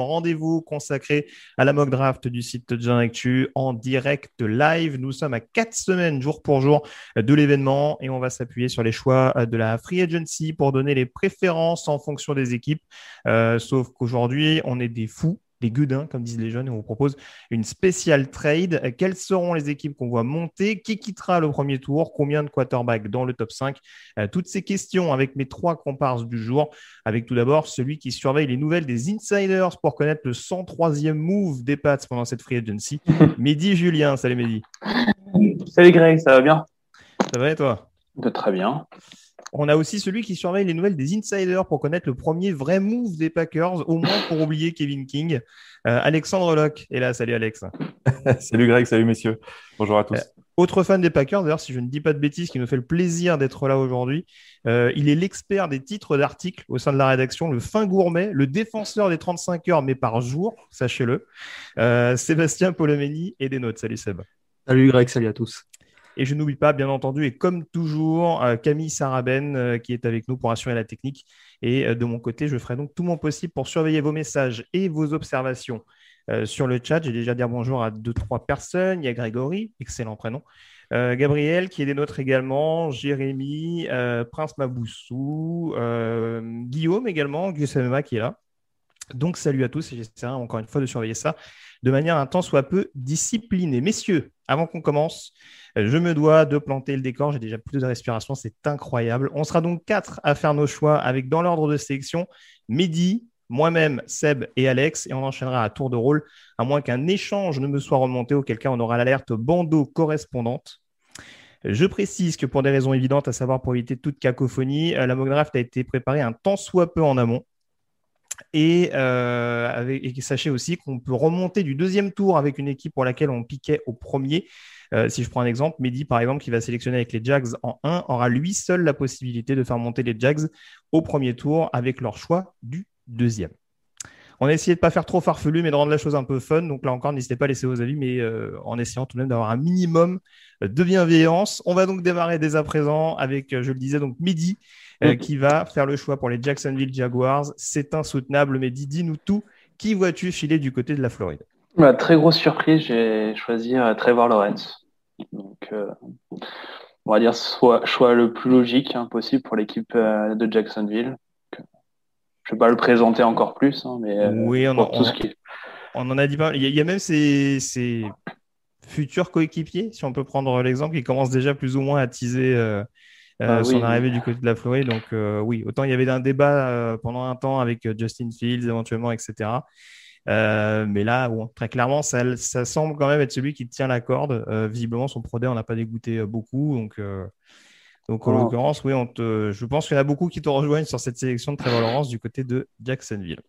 Rendez-vous consacré à la mock draft du site John Actu en direct live. Nous sommes à quatre semaines jour pour jour de l'événement et on va s'appuyer sur les choix de la free agency pour donner les préférences en fonction des équipes. Euh, sauf qu'aujourd'hui, on est des fous des gudins, comme disent les jeunes, et on vous propose une spéciale trade. Quelles seront les équipes qu'on voit monter? Qui quittera le premier tour? Combien de quarterbacks dans le top 5 Euh, Toutes ces questions avec mes trois comparses du jour, avec tout d'abord celui qui surveille les nouvelles des insiders pour connaître le 103e move des Pats pendant cette free agency. Mehdi Julien, salut Mehdi. Salut Greg, ça va bien? Ça va et toi? De Très bien. On a aussi celui qui surveille les nouvelles des insiders pour connaître le premier vrai move des Packers, au moins pour oublier Kevin King. Euh, Alexandre Locke est là. Salut Alex. salut Greg, salut messieurs. Bonjour à tous. Euh, autre fan des Packers, d'ailleurs, si je ne dis pas de bêtises, qui nous fait le plaisir d'être là aujourd'hui. Euh, il est l'expert des titres d'articles au sein de la rédaction, le fin gourmet, le défenseur des 35 heures, mais par jour, sachez-le. Euh, Sébastien Polomeni et des notes. Salut Seb. Salut Greg, salut à tous. Et je n'oublie pas, bien entendu, et comme toujours, euh, Camille Saraben euh, qui est avec nous pour assurer la technique. Et euh, de mon côté, je ferai donc tout mon possible pour surveiller vos messages et vos observations sur le chat. J'ai déjà dit bonjour à deux, trois personnes. Il y a Grégory, excellent prénom. Gabriel qui est des nôtres également, Jérémy, Prince Maboussou, Guillaume également, Guillaume qui est là. Donc salut à tous et j'essaierai encore une fois de surveiller ça de manière un temps soit peu disciplinée. Messieurs, avant qu'on commence, je me dois de planter le décor. J'ai déjà plus de respiration, c'est incroyable. On sera donc quatre à faire nos choix avec dans l'ordre de sélection Mehdi, moi-même, Seb et Alex, et on enchaînera à tour de rôle, à moins qu'un échange ne me soit remonté, auquel cas on aura l'alerte bandeau correspondante. Je précise que pour des raisons évidentes, à savoir pour éviter toute cacophonie, la mock draft a été préparée un temps soit peu en amont. Et, euh, et, sachez aussi qu'on peut remonter du deuxième tour avec une équipe pour laquelle on piquait au premier. Euh, si je prends un exemple, Mehdi, par exemple, qui va sélectionner avec les Jags en 1, aura lui seul la possibilité de faire monter les Jags au premier tour avec leur choix du deuxième. On a essayé de ne pas faire trop farfelu, mais de rendre la chose un peu fun. Donc là encore, n'hésitez pas à laisser vos avis, mais euh, en essayant tout de même d'avoir un minimum de bienveillance. On va donc démarrer dès à présent avec, je le disais, donc Mehdi, euh, qui va faire le choix pour les Jacksonville Jaguars. C'est insoutenable, mais dis-nous tout. Qui vois-tu filer du côté de la Floride? Bah, Très grosse surprise, j'ai choisi euh, Trevor Lawrence. Donc, euh, on va dire soit choix le plus logique hein, possible pour l'équipe euh, de Jacksonville. je ne vais pas le présenter encore plus, hein, mais oui, on, tout ce qui... on en a dit pas. Il y, a, il y a même ces, ces futurs coéquipiers, si on peut prendre l'exemple, qui commencent déjà plus ou moins à teaser euh, ah son arrivée du côté de la Floride. Donc euh, oui, autant il y avait un débat euh, pendant un temps avec Justin Fields éventuellement, etc. mais là, bon, très clairement, ça, ça, semble quand même être celui qui tient la corde. visiblement, son prodé, on n'a pas dégoûté beaucoup. Donc, donc en l'occurrence, oui, on te, je pense qu'il y en a beaucoup qui te rejoignent sur cette sélection de Trevor Lawrence du côté de Jacksonville.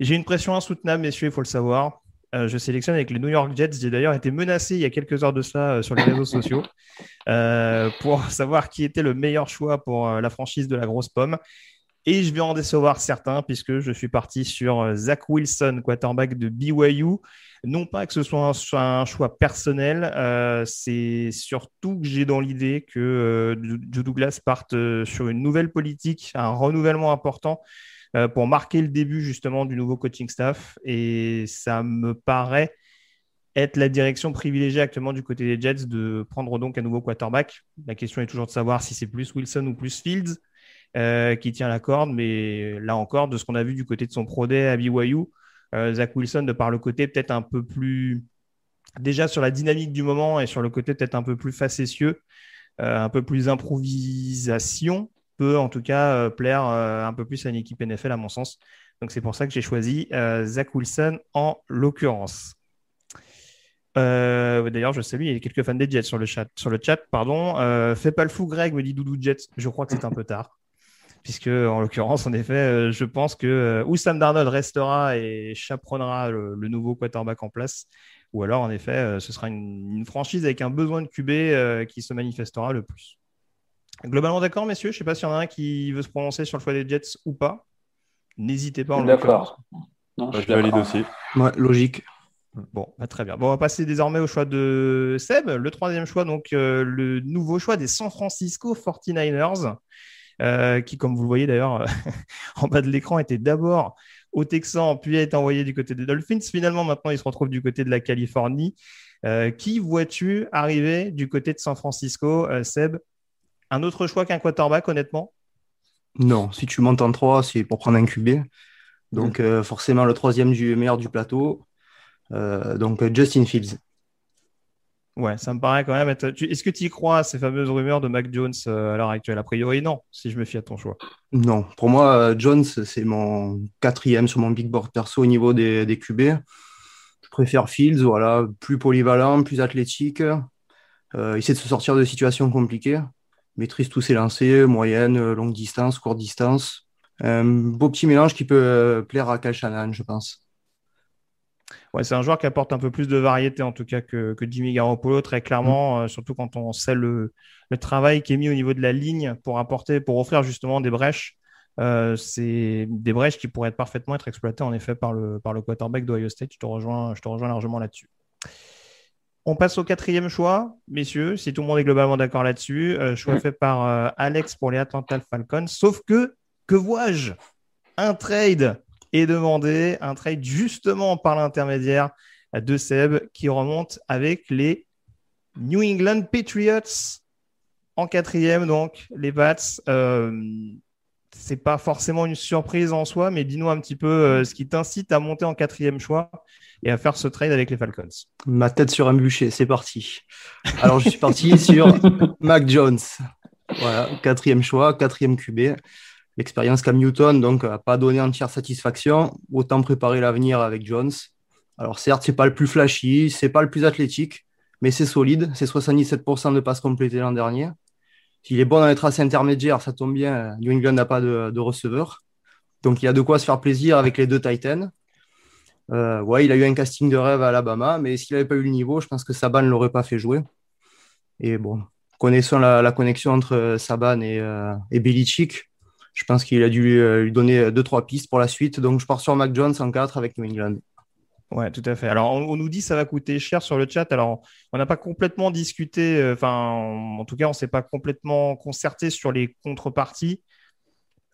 J'ai une pression insoutenable, messieurs, il faut le savoir. Euh, je sélectionne avec les New York Jets. J'ai d'ailleurs été menacé il y a quelques heures de cela euh, sur les réseaux sociaux euh, pour savoir qui était le meilleur choix pour la franchise de la grosse pomme. Et je vais en décevoir certains puisque je suis parti sur Zach Wilson, quarterback de BYU. Non pas que ce soit un, choix personnel, c'est surtout que j'ai dans l'idée que Joe Douglas parte sur une nouvelle politique, un renouvellement important pour marquer le début justement du nouveau coaching staff. Et ça me paraît être la direction privilégiée actuellement du côté des Jets de prendre donc un nouveau quarterback. La question est toujours de savoir si c'est plus Wilson ou plus Fields euh, qui tient la corde, mais là encore, de ce qu'on a vu du côté de son pro day à BYU, euh, Zach Wilson, de par le côté peut-être un peu plus déjà sur la dynamique du moment et sur le côté peut-être un peu plus facétieux, euh, un peu plus improvisation, peut en tout cas plaire un peu plus à une équipe NFL à mon sens. Donc c'est pour ça que j'ai choisi Zach Wilson en l'occurrence. Euh, d'ailleurs, je salue, il y a quelques fans des Jets sur le chat. Sur le chat, pardon. Euh, fais pas le fou, Greg, me dit Doudou Jets. Je crois que c'est un peu tard. Puisque, en l'occurrence, en effet, euh, je pense que ou Sam Darnold restera et chaperonnera le, nouveau quarterback en place, ou alors, en effet, ce sera une, franchise avec un besoin de QB qui se manifestera le plus. Globalement d'accord, messieurs. Je ne sais pas s'il y en a un qui veut se prononcer sur le choix des Jets ou pas. N'hésitez pas. D'accord. Je valide aussi. Ouais, logique. Bon, bah, très bien. Bon, on va passer désormais au choix de Seb. Le troisième choix, donc euh, le nouveau choix des San Francisco 49ers, euh, qui, comme vous le voyez d'ailleurs en bas de l'écran, était d'abord au Texan, puis a été envoyé du côté des Dolphins. Finalement, maintenant, il se retrouve du côté de la Californie. Euh, qui vois-tu arriver du côté de San Francisco, Seb? Un autre choix qu'un quarterback, honnêtement? Non, si tu montes en 3, c'est pour prendre un QB. Donc, forcément, le troisième du meilleur du plateau. Euh, donc Justin Fields. Ouais, ça me paraît quand même être. Est-ce que tu y crois à ces fameuses rumeurs de Mac Jones euh, à l'heure actuelle? A priori, non, si je me fie à ton choix. Non, pour moi, euh, Jones, c'est mon quatrième sur mon big board perso au niveau des, des QB. Je préfère Fields, voilà, plus polyvalent, plus athlétique. Euh, essaie de se sortir de situations compliquées. Maîtrise tous ses lancers, moyenne, longue distance, courte distance. Un beau petit mélange qui peut plaire à Kyle Shanahan, je pense ouais, c'est un joueur qui apporte un peu plus de variété en tout cas que, Jimmy Garoppolo, très clairement, mm. euh, surtout quand on sait le, travail qui est mis au niveau de la ligne pour apporter, pour offrir justement des brèches. Euh, c'est des brèches qui pourraient être parfaitement être exploitées en effet par le, par le quarterback d'Ohio State. Je te rejoins, je te rejoins largement là-dessus. On passe au quatrième choix, messieurs, si tout le monde est globalement d'accord là-dessus. Euh, choix fait par Alex pour les Atlanta Falcons. Sauf que, que vois-je? Un trade et demander un trade justement par l'intermédiaire de Seb qui remonte avec les New England Patriots en quatrième, donc les Pats. Euh, c'est pas forcément une surprise en soi, mais dis-nous un petit peu euh, ce qui t'incite à monter en quatrième choix et à faire ce trade avec les Falcons. Ma tête sur un bûcher, c'est parti. Alors je suis parti sur Mac Jones. Voilà, quatrième choix, quatrième QB. L'expérience Cam Newton donc n'a pas donné entière satisfaction. Autant préparer l'avenir avec Jones. Alors certes, c'est pas le plus flashy, c'est pas le plus athlétique, mais c'est solide. C'est 77% de passes complétées l'an dernier. S'il est bon dans les traces intermédiaires, ça tombe bien. New England n'a pas de, receveur. Donc il y a de quoi se faire plaisir avec les deux Titans. Euh, ouais, il a eu un casting de rêve à Alabama, mais s'il n'avait pas eu le niveau, je pense que Saban ne l'aurait pas fait jouer. Et bon, connaissant la, connexion entre Saban et, euh, je pense qu'il a dû lui, euh, donner euh, deux, trois pistes pour la suite. Donc, je pars sur Mac Jones en 4 avec New England. Ouais, tout à fait. Alors, on, nous dit que ça va coûter cher sur le chat. Alors, on n'a pas complètement discuté, euh, enfin, en tout cas, on ne s'est pas complètement concerté sur les contreparties.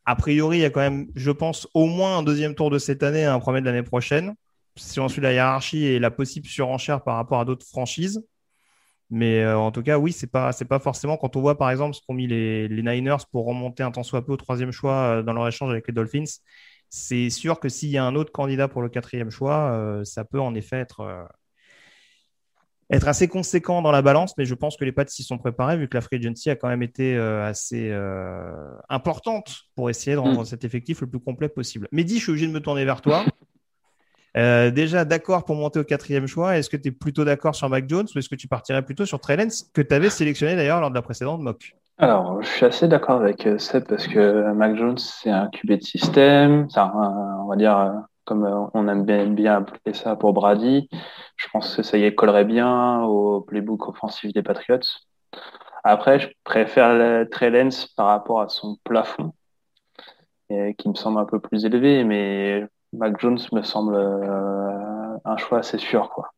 A priori, il y a quand même, je pense, au moins un deuxième tour de cette année et un premier de l'année prochaine. Si on suit la hiérarchie et la possible surenchère par rapport à d'autres franchises. Mais euh, en tout cas, oui, c'est pas, pas forcément quand on voit par exemple ce qu'ont mis les, Niners pour remonter un temps soit peu au troisième choix euh, dans leur échange avec les Dolphins. C'est sûr que s'il y a un autre candidat pour le quatrième choix, euh, ça peut en effet être, être assez conséquent dans la balance. Mais je pense que les Pats s'y sont préparés vu que la free agency a quand même été assez importante pour essayer de rendre mm. cet effectif le plus complet possible. Mehdi, je suis obligé de me tourner vers toi. Euh, déjà, d'accord pour monter au quatrième choix. Est-ce que tu es plutôt d'accord sur Mac Jones ou est-ce que tu partirais plutôt sur Trey que tu avais sélectionné d'ailleurs lors de la précédente mock? Alors, je suis assez d'accord avec euh, Seb parce que Mac Jones, c'est un QB de système. on va dire, euh, comme on aime bien, appeler ça pour Brady. Je pense que ça y collerait bien au playbook offensif des Patriots. Après, je préfère Trey par rapport à son plafond, qui me semble un peu plus élevé, mais Mac Jones me semble euh, un choix assez sûr. Quoi.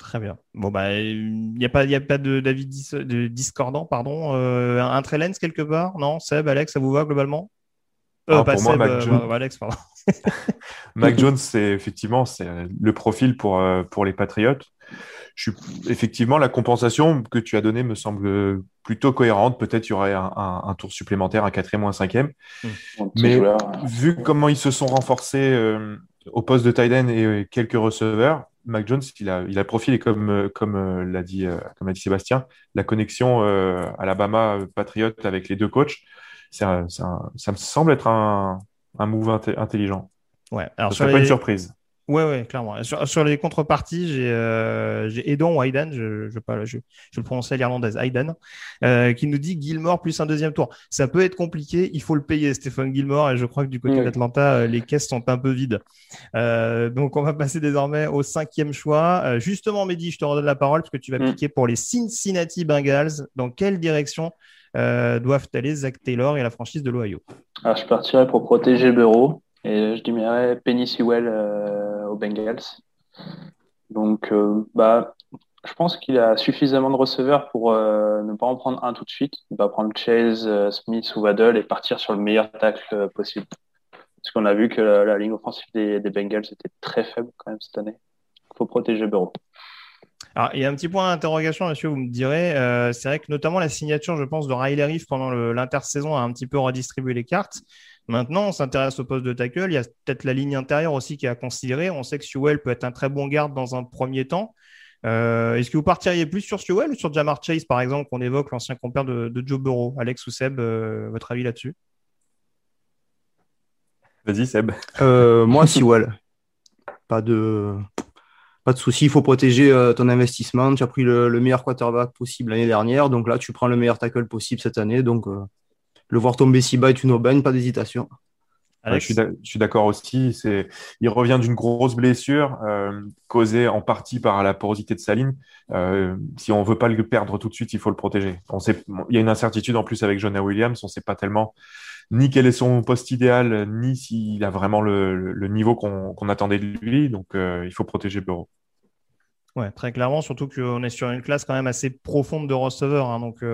Très bien. Bon, bah, il n'y a pas, y a pas d'avis de discordant, pardon. Euh, un Trellens quelque part? Non? Seb, Alex, ça vous va globalement? Euh, pour moi, Mac Jones... Alex, pardon. Mac Jones, c'est effectivement c'est le profil pour, pour les Patriotes. Je suis... Effectivement, la compensation que tu as donnée me semble plutôt cohérente. Peut-être il y aurait un, tour supplémentaire, un quatrième ou un cinquième. Mmh. Mais vu comment ils se sont renforcés au poste de tight end et quelques receveurs, Mac Jones, il a, il a profil et comme, comme l'a dit, comme a dit Sébastien, la connexion Alabama Patriot avec les deux coachs, ça me semble être un, un move intelligent. Ouais, alors Ce pas une surprise. Ouais, ouais, clairement. Sur, les contreparties, j'ai euh, Edon ou Aidan, je, je, je, je, le prononçais à l'irlandaise, Aidan, euh, qui nous dit Gilmore plus un deuxième tour. Ça peut être compliqué, il faut le payer, Stéphane Gilmore, et je crois que du côté d'Atlanta, euh, les caisses sont un peu vides. Euh, donc, on va passer désormais au cinquième choix. Euh, justement, Mehdi, je te redonne la parole parce que tu vas mm. piquer pour les Cincinnati Bengals. Dans quelle direction doivent aller Zach Taylor et la franchise de l'Ohio? Alors, je partirais pour protéger Bureau et je dirais Penny Sewell Bengals. Donc, euh, bah, je pense qu'il a suffisamment de receveurs pour euh, ne pas en prendre un tout de suite. Il va prendre Chase, euh, Smith ou Waddle et partir sur le meilleur tacle possible. Parce qu'on a vu que la, ligne offensive des, Bengals était très faible quand même cette année. Il faut protéger Bureau. Alors, il y a un petit point d'interrogation, monsieur, vous me direz. c'est vrai que notamment la signature, je pense, de Riley Reef pendant l'intersaison a un petit peu redistribué les cartes. Maintenant, on s'intéresse au poste de tackle. Il y a peut-être la ligne intérieure aussi qui est à considérer. On sait que Sewell peut être un très bon garde dans un premier temps. Euh, est-ce que vous partiriez plus sur Sewell ou sur Jamar Chase, par exemple, qu'on évoque l'ancien compère de, Joe Burrow Alex ou Seb, euh, votre avis là-dessus? Vas-y, Seb. Euh, moi, Sewell. Pas de, pas de souci. Il faut protéger ton investissement. Tu as pris le, le meilleur quarterback possible l'année dernière. Donc là, tu prends le meilleur tackle possible cette année. Donc le voir tomber si bas est une aubaine, pas d'hésitation. je suis d'accord aussi. C'est, il revient d'une grosse blessure euh, causée en partie par la porosité de sa ligne. Euh, si on veut pas le perdre tout de suite, il faut le protéger. On sait, il y a une incertitude en plus avec Jonah Williams. On ne sait pas tellement ni quel est son poste idéal, ni s'il a vraiment le, niveau qu'on, attendait de lui. Donc, euh, il faut protéger Bureau. Ouais, très clairement, surtout qu'on est sur une classe quand même assez profonde de receveurs. Hein, donc,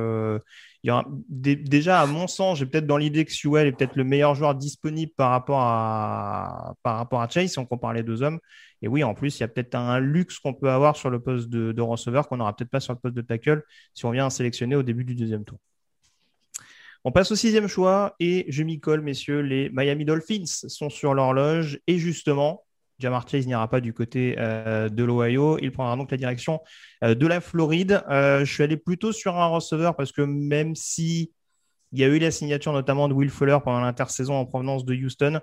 déjà, à mon sens, j'ai peut-être dans l'idée que Sewell est peut-être le meilleur joueur disponible par rapport à, à Chase, si on compare les deux hommes. Et oui, en plus, il y a peut-être un luxe qu'on peut avoir sur le poste de, receveur qu'on n'aura peut-être pas sur le poste de tackle si on vient sélectionner au début du deuxième tour. On passe au sixième choix et je m'y colle, messieurs. Les Miami Dolphins sont sur l'horloge et justement, Jamar Chase n'ira pas du côté euh, de l'Ohio. Il prendra donc la direction euh, de la Floride. Euh, je suis allé plutôt sur un receveur parce que même si il y a eu la signature notamment de Will Fuller pendant l'intersaison en provenance de Houston,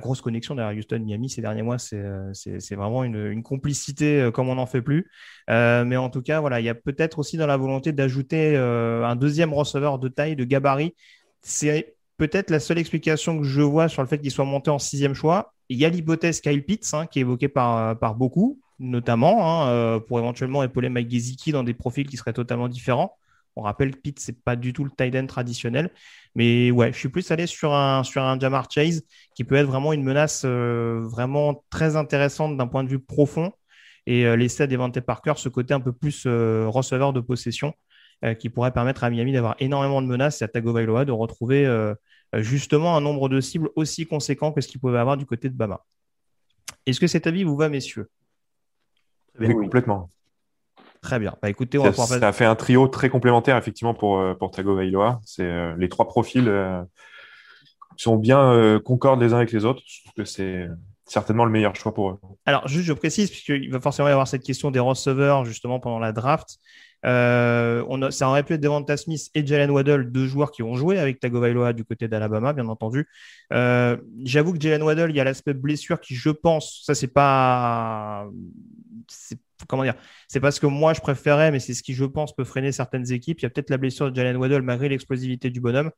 grosse connexion derrière Houston-Miami ces derniers mois, c'est vraiment une, complicité comme on n'en fait plus. mais en tout cas, voilà, il y a peut-être aussi dans la volonté d'ajouter un deuxième receveur de taille, de gabarit. C'est peut-être la seule explication que je vois sur le fait qu'il soit monté en sixième choix. Il y a l'hypothèse Kyle Pitts hein, qui est évoquée par, par beaucoup, notamment hein, euh, pour éventuellement épauler Mike Gesicki dans des profils qui seraient totalement différents. On rappelle que Pitts, c'est pas du tout le tight end traditionnel. Mais ouais, je suis plus allé sur un, sur un Jamar Chase qui peut être vraiment une menace euh, vraiment très intéressante d'un point de vue profond et euh, laisser à Devante Parker ce côté un peu plus receveur de possession qui pourrait permettre à Miami d'avoir énormément de menaces et à Tagovailoa de retrouver euh, justement un nombre de cibles aussi conséquent que ce qu'il pouvait avoir du côté de Bama. Est-ce que cet avis vous va, messieurs? Oui, complètement. Très bien. Bah, écoutez, on ça, ça, a fait un trio très complémentaire effectivement pour, euh, pour Tagovailoa. C'est euh, les trois profils sont bien concordent les uns avec les autres. Je trouve que c'est certainement le meilleur choix pour eux. Alors, juste, je précise, puisqu'il va forcément y avoir cette question des receveurs justement pendant la draft. Euh, on ça aurait pu être Devonta Smith et Jalen Waddle, deux joueurs qui ont joué avec Tagovailoa du côté d'Alabama, bien entendu. Euh, j'avoue que Jalen Waddle, il y a l'aspect blessure qui, je pense, ça c'est pas, comment dire, c'est pas ce que moi je préférais, mais c'est ce qui, je pense, peut freiner certaines équipes. Il y a peut-être la blessure de Jalen Waddle malgré l'explosivité du bonhomme.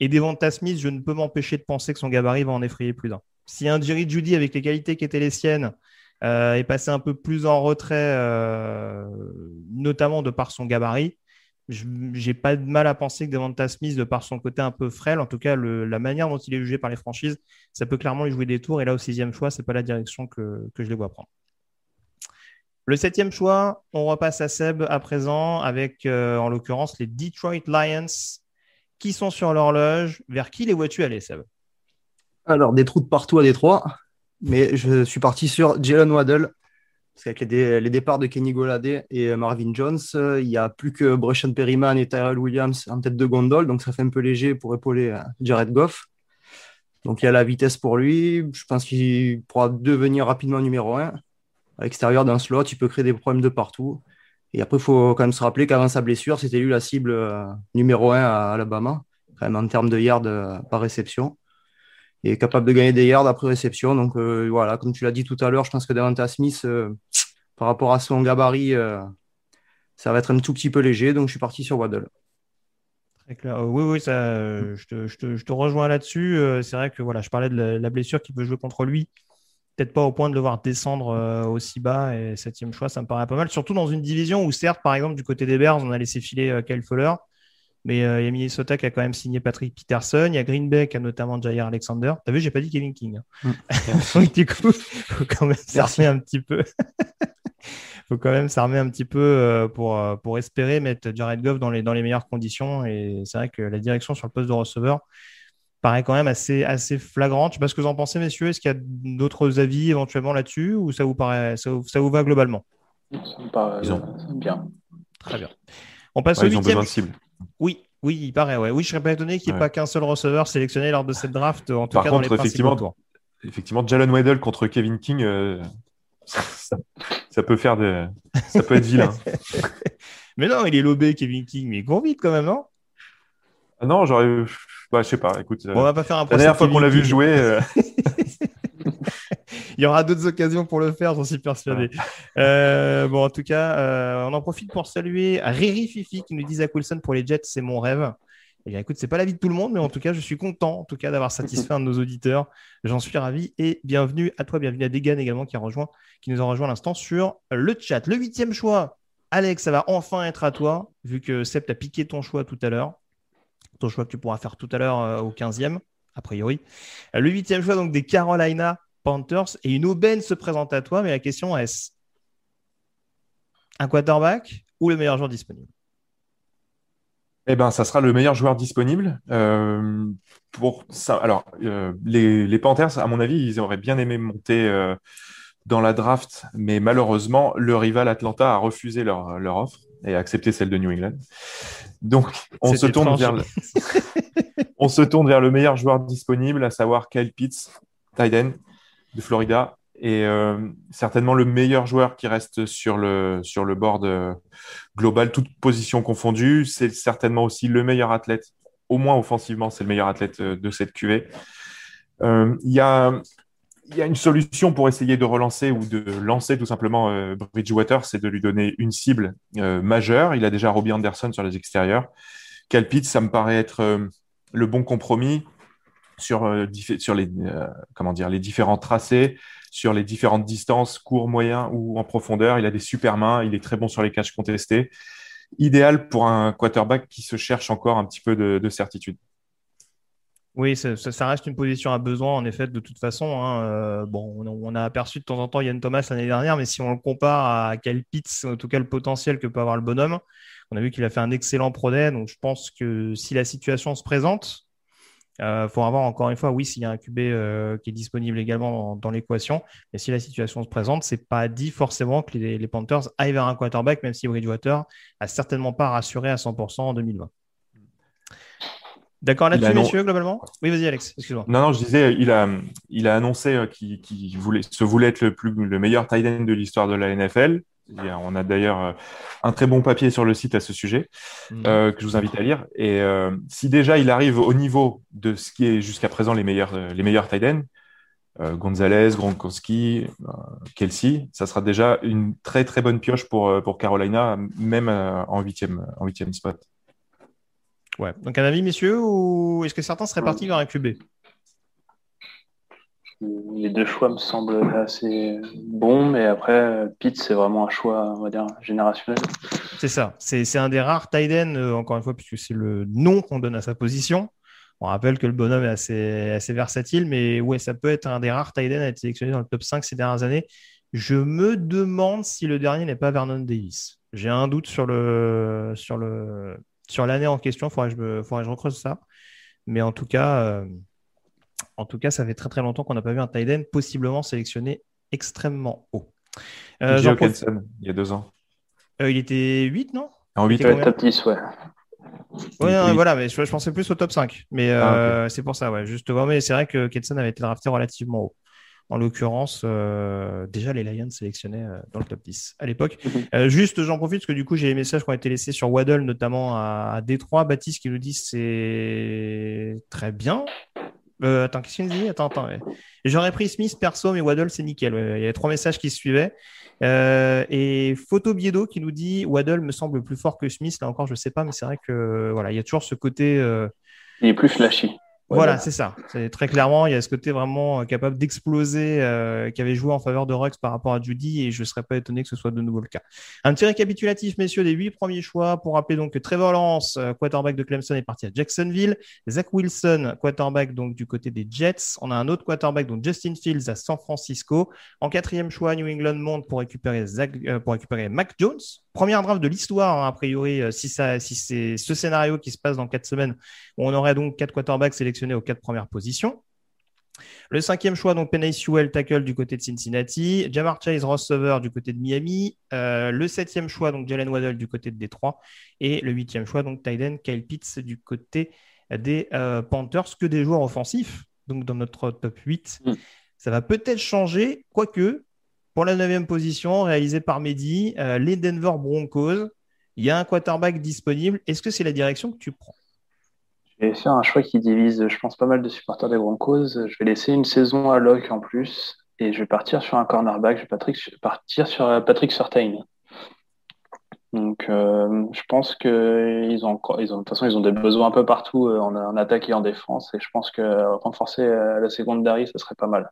Et Devonta Smith, je ne peux m'empêcher de penser que son gabarit va en effrayer plus d'un. Si un Jerry Judy avec les qualités qui étaient les siennes euh, est passé un peu plus en retrait, euh, notamment de par son gabarit. J'ai pas de mal à penser que Devonta Smith, de par son côté un peu frêle, en tout cas la manière dont il est jugé par les franchises, ça peut clairement lui jouer des tours. Et là, au sixième choix, c'est pas la direction que, je les vois prendre. Le septième choix, on repasse à Seb à présent avec, euh, en l'occurrence, les Detroit Lions qui sont sur l'horloge. Vers qui les vois-tu aller, Seb? Alors, des trous de partout à Détroit, mais je suis parti sur Jalen Waddell. Parce qu'avec les, départs de Kenny Goladé et Marvin Jones, il n'y a plus que Brushan Perryman et Tyrell Williams en tête de gondole, donc ça fait un peu léger pour épauler Jared Goff. Donc il y a la vitesse pour lui. Je pense qu'il pourra devenir rapidement numéro 1. À l'extérieur d'un slot, il peut créer des problèmes de partout. Et après, il faut quand même se rappeler qu'avant sa blessure, c'était lui la cible euh, numéro 1 à Alabama, quand même en termes de yards euh, par réception. Et capable de gagner des yards après réception. Donc euh, voilà, comme tu l'as dit tout à l'heure, je pense que Devonta Smith, par rapport à son gabarit, ça va être un tout petit peu léger. Donc je suis parti sur Waddle. Euh, oui, oui, ça, euh, je, te, rejoins là-dessus. Euh, c'est vrai que voilà, je parlais de la, blessure qui peut jouer contre lui. Peut-être pas au point de le voir descendre aussi bas. Et septième choix, ça me paraît pas mal. Surtout dans une division où, certes, par exemple, du côté des Bears, on a laissé filer Kyle Fuller. Mais il y a Minnesota qui a quand même signé Patrick Peterson. Il y a Green Bay qui a notamment Jair Alexander. T'as vu, j'ai pas dit Kevin King. Hein. Mm. du coup, faut quand même s'armer un petit peu. faut quand même s'armer un petit peu euh, pour, euh, pour espérer mettre Jared Goff dans les, dans les meilleures conditions. Et c'est vrai que la direction sur le poste de receveur paraît quand même assez, assez flagrante. Je sais pas ce que vous en pensez, messieurs. Est-ce qu'il y a d'autres avis éventuellement là-dessus ou ça vous, paraît, ça, vous va globalement? Ça me paraît bien. Très bien. On passe au huitième. Oui, oui, il paraît. Ouais. Oui, je serais pas étonné qu'il n'y ait pas qu'un seul receveur sélectionné lors de cette draft, en tout Par cas contre, dans les effectivement, effectivement, Jalen Weddle contre Kevin King, euh, ça, peut faire de, ça peut être vilain. mais non, il est lobé, Kevin King, mais il court vite quand même, non? Ah Non, j'aurais. Bah, je sais pas. Écoute, on va pas faire un La dernière fois qu'on l'a vu jouer. Euh, il y aura d'autres occasions pour le faire, j'en suis persuadé. Euh, bon, en tout cas, euh, on en profite pour saluer Riri Fifi qui nous dit Zach Wilson pour les Jets, c'est mon rêve. Eh bien, écoute, c'est pas l'avis de tout le monde, mais en tout cas, je suis content en tout cas d'avoir satisfait un de nos auditeurs. J'en suis ravi et bienvenue à toi, bienvenue à Degan également qui a rejoint, qui nous a rejoint à l'instant sur le chat. Le huitième choix, Alex, ça va enfin être à toi, vu que Seb t'a piqué ton choix tout à l'heure. Ton choix que tu pourras faire tout à l'heure euh, au 15e, a priori. Le huitième choix, donc des Carolina Panthers. Et une aubaine se présente à toi, mais la question est un quarterback ou le meilleur joueur disponible? Eh ben, ça sera le meilleur joueur disponible. Euh, pour ça, alors, euh, les, Panthers, à mon avis, ils auraient bien aimé monter euh, dans la draft, mais malheureusement, le rival Atlanta a refusé leur, offre et a accepté celle de New England. Donc, on se, tourne vers le... on se tourne vers le meilleur joueur disponible, à savoir Kyle Pitts, Tyden de Florida, et euh, certainement le meilleur joueur qui reste sur le, sur le board euh, global, toutes positions confondues. C'est certainement aussi le meilleur athlète, au moins offensivement, c'est le meilleur athlète euh, de cette QV. Il y, a, y a une solution pour essayer de relancer ou de lancer tout simplement Bridgewater, c'est de lui donner une cible majeure. Il a déjà Robbie Anderson sur les extérieurs. Calpit, ça me paraît être le bon compromis sur, comment dire, les différents tracés, sur les différentes distances, court, moyen ou en profondeur. Il a des super mains, il est très bon sur les catchs contestés. Idéal pour un quarterback qui se cherche encore un petit peu de, certitude. Oui, ça, reste une position à besoin, en effet, de toute façon. Hein. Euh, on, a aperçu de temps en temps Yann Thomas l'année dernière, mais si on le compare à quel Pitts, en tout cas le potentiel que peut avoir le bonhomme, on a vu qu'il a fait un excellent pro donc je pense que si la situation se présente, il euh, faut avoir encore une fois, oui, s'il y a un QB euh, qui est disponible également dans, l'équation, mais si la situation se présente, c'est pas dit forcément que les, Panthers aillent vers un quarterback, même si Bridgewater a certainement pas rassuré à 100% en 2020. D'accord là-dessus, messieurs, globalement? Oui, vas-y, Alex, excuse-moi. Non, non, je disais, il a, il a annoncé euh, qu'il voulait, se voulait être le, plus, le meilleur tight end de l'histoire de la NFL. On a d'ailleurs euh, un très bon papier sur le site à ce sujet mhm. euh, que je vous invite à lire. Et euh, si déjà il arrive au niveau de ce qui est jusqu'à présent les meilleurs, les meilleurs tight ends, Gonzalez, Gronkowski, Kelsey, ça sera déjà une très très bonne pioche pour, pour Carolina, même en huitième, en huitième spot. Ouais. Donc un avis, messieurs, ou est-ce que certains seraient partis vers un QB les deux choix me semblent assez bons, mais après, Pete, c'est vraiment un choix, on va dire, générationnel. C'est ça. C'est un des rares tight euh, encore une fois, puisque c'est le nom qu'on donne à sa position. On rappelle que le bonhomme est assez, assez versatile, mais ouais, ça peut être un des rares tight à être sélectionné dans le top 5 ces dernières années. Je me demande si le dernier n'est pas Vernon Davis. J'ai un doute sur le sur le sur l'année en question. Il faudrait que je, me, ça. Mais en tout cas, euh, En tout cas, ça fait très très longtemps qu'on n'a pas vu un tight possiblement sélectionné extrêmement haut. Euh, Jean il y a deux ans. il était 8, non? En 8, ouais. top 10, ouais. Ouais, voilà, mais je, pensais plus au top 5. Mais ah, c'est pour ça, ouais. Juste, mais c'est vrai que Kenson avait été drafté relativement haut. En l'occurrence, euh, déjà les Lions sélectionnaient euh, dans le top 10 à l'époque. Mhm. Euh, juste, j'en profite parce que du coup, j'ai les messages qui ont été laissés sur Waddle, notamment à, Détroit. Baptiste qui nous dit c'est très bien. Attends, qu'est-ce qu'il nous dit? Attends, attends. J'aurais pris Smith perso, mais Waddle, c'est nickel. Il y avait trois messages qui se suivaient. et Photo Biedo qui nous dit Waddle me semble plus fort que Smith. Là encore, je ne sais pas, mais c'est vrai que voilà, il y a toujours ce côté. Il est plus flashy. Voilà, c'est ça. C'est très clairement, il y a ce côté vraiment euh, capable d'exploser euh, qui avait joué en faveur de Rux par rapport à Judy et je ne serais pas étonné que ce soit de nouveau le cas. Un petit récapitulatif, messieurs, des huit premiers choix pour rappeler donc que Trevor Lawrence, euh, quarterback de Clemson, est parti à Jacksonville. Zach Wilson, quarterback donc du côté des Jets. On a un autre quarterback, donc Justin Fields à San Francisco. En quatrième choix, New England monte pour récupérer Zach, pour récupérer Mac Jones, première draft de l'histoire, hein, a priori, si, ça, si c'est ce scénario qui se passe dans quatre semaines, où on aurait donc quatre quarterbacks sélectionnés aux quatre premières positions. Le cinquième choix, donc Penny Sewell, tackle du côté de Cincinnati. Jamar Chase, receiver du côté de Miami. Euh, le septième choix, donc Jalen Waddell du côté de Détroit. Et le huitième choix, donc Tyden Kyle Pitts du côté des euh, Panthers. Que des joueurs offensifs, donc dans notre top 8. Mm. Ça va peut-être changer, quoique pour la neuvième position, réalisée par Mehdi, euh, les Denver Broncos. Il y a un quarterback disponible. Est-ce que c'est la direction que tu prends? Je vais faire un choix qui divise, je pense, pas mal de supporters des Broncos. Je vais laisser une saison à Locke en plus et je vais partir sur un cornerback. Je vais partir sur euh, Patrick Surtain. Donc, euh, je pense qu'ils ont, ils ont, de toute façon, ils ont des besoins un peu partout en, attaque et en défense. Et je pense que renforcer la seconde derrière, ce serait pas mal.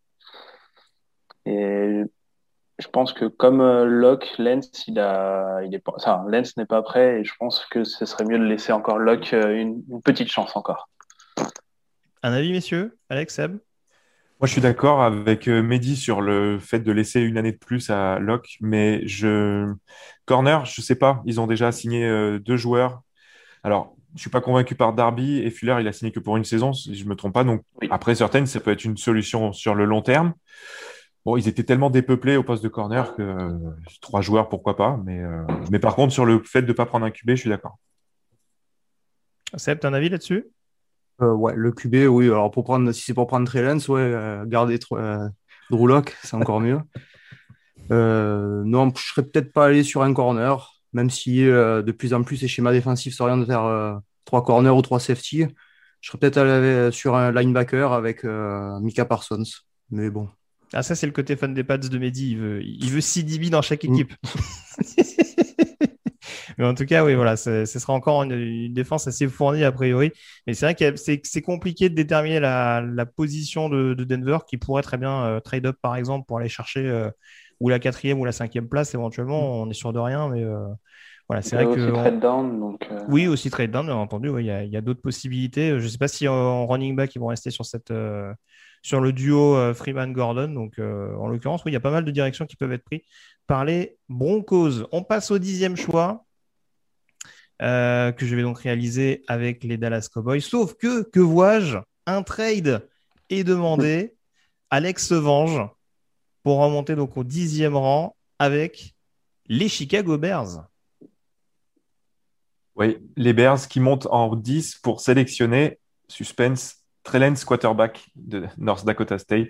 Et je pense que comme euh, Locke, Lens, il a, il est pas, enfin, Lens n'est pas prêt et je pense que ce serait mieux de laisser encore Locke euh, une, petite chance encore. Un avis, messieurs? Alex, Seb? Moi, je suis d'accord avec euh, Mehdi sur le fait de laisser une année de plus à Locke, mais je. Corner, je sais pas, ils ont déjà signé deux joueurs. Alors, je suis pas convaincu par Darby et Fuller, il a signé que pour une saison, si je me trompe pas. Donc, après, certaines, ça peut être une solution sur le long terme. Bon, ils étaient tellement dépeuplés au poste de corner que euh, trois joueurs, pourquoi pas. Mais, euh, mais par contre, sur le fait de ne pas prendre un QB, je suis d'accord. Seb, tu as un avis là-dessus? Euh, Ouais, le QB, oui. Alors, pour prendre, si c'est pour prendre Trellens, ouais, garder Drew c'est encore mieux. non, je serais peut-être pas allé sur un corner, même si de plus en plus les schémas défensifs s'orientent vers trois corners ou trois safety. Je serais peut-être allé sur un linebacker avec Mika Parsons. Mais bon, ah, ça, c'est le côté fan des Pats de Mehdi. Il veut, il veut 6 DB dans chaque mm. équipe. Mais en tout cas, oui, voilà, ce sera encore une, défense assez fournie a priori. Mais c'est vrai que c'est compliqué de déterminer la, position de, Denver qui pourrait très bien euh, trade up par exemple pour aller chercher euh, ou la quatrième ou la cinquième place éventuellement. Mm. On est sûr de rien, mais euh, voilà, c'est vrai que. Trade down, donc, Oui, aussi trade down, bien entendu. Il y a, a d'autres possibilités. Je ne sais pas si en running back ils vont rester sur cette sur le duo euh, Freeman-Gordon. Donc, euh, en l'occurrence, oui, il y a pas mal de directions qui peuvent être prises par les Broncos. On passe au dixième choix. Euh, que je vais donc réaliser avec les Dallas Cowboys. Sauf que, que vois-je Un trade est demandé. Alex se venge pour remonter donc au dixième rang avec les Chicago Bears. Oui, les Bears qui montent en 10 pour sélectionner, suspense, Trellens, quarterback de North Dakota State.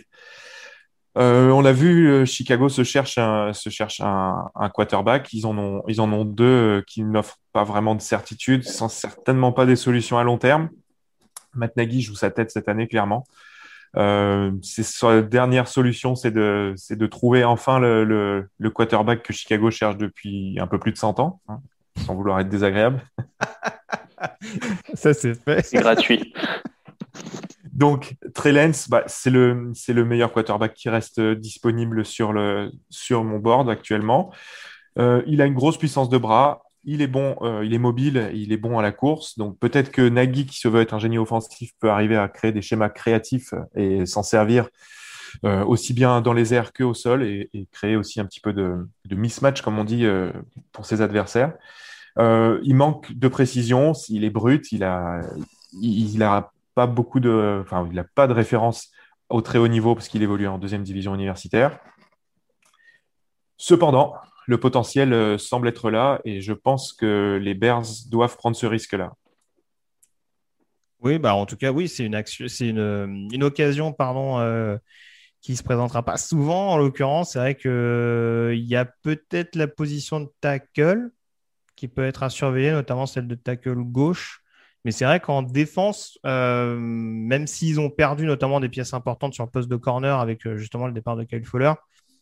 Euh, on l'a vu, euh, Chicago se cherche un, se cherche un, quarterback. Ils en ont, ils en ont deux euh, qui n'offrent pas vraiment de certitude, sans certainement pas des solutions à long terme. Matt Nagy joue sa tête cette année, clairement. c'est sa dernière solution, c'est de, de trouver enfin le, le, quarterback que Chicago cherche depuis un peu plus de 100 ans, hein, sans vouloir être désagréable. Ça, c'est fait. C'est gratuit. Donc, Trey bah, c'est le, le meilleur quarterback qui reste disponible sur, mon board actuellement. Euh, il a une grosse puissance de bras. Il est bon, euh, il est mobile, il est bon à la course. Donc, peut-être que Nagy, qui se veut être un génie offensif, peut arriver à créer des schémas créatifs et s'en servir euh, aussi bien dans les airs qu'au sol et, créer aussi un petit peu de, mismatch, comme on dit, pour ses adversaires. il manque de précision. Il est brut. Il a pas beaucoup de, enfin, il n'a pas de référence au très haut niveau parce qu'il évolue en deuxième division universitaire. Cependant, le potentiel euh, semble être là et je pense que les Bears doivent prendre ce risque-là. Oui, bah en tout cas, oui, c'est une, c'est une, une, occasion pardon, euh, qui se présentera pas souvent. En l'occurrence, c'est vrai qu'il euh, y a peut-être la position de tackle qui peut être à surveiller, notamment celle de tackle gauche. Mais c'est vrai qu'en défense, euh, même s'ils ont perdu notamment des pièces importantes sur le poste de corner avec euh, justement le départ de Kyle Fuller,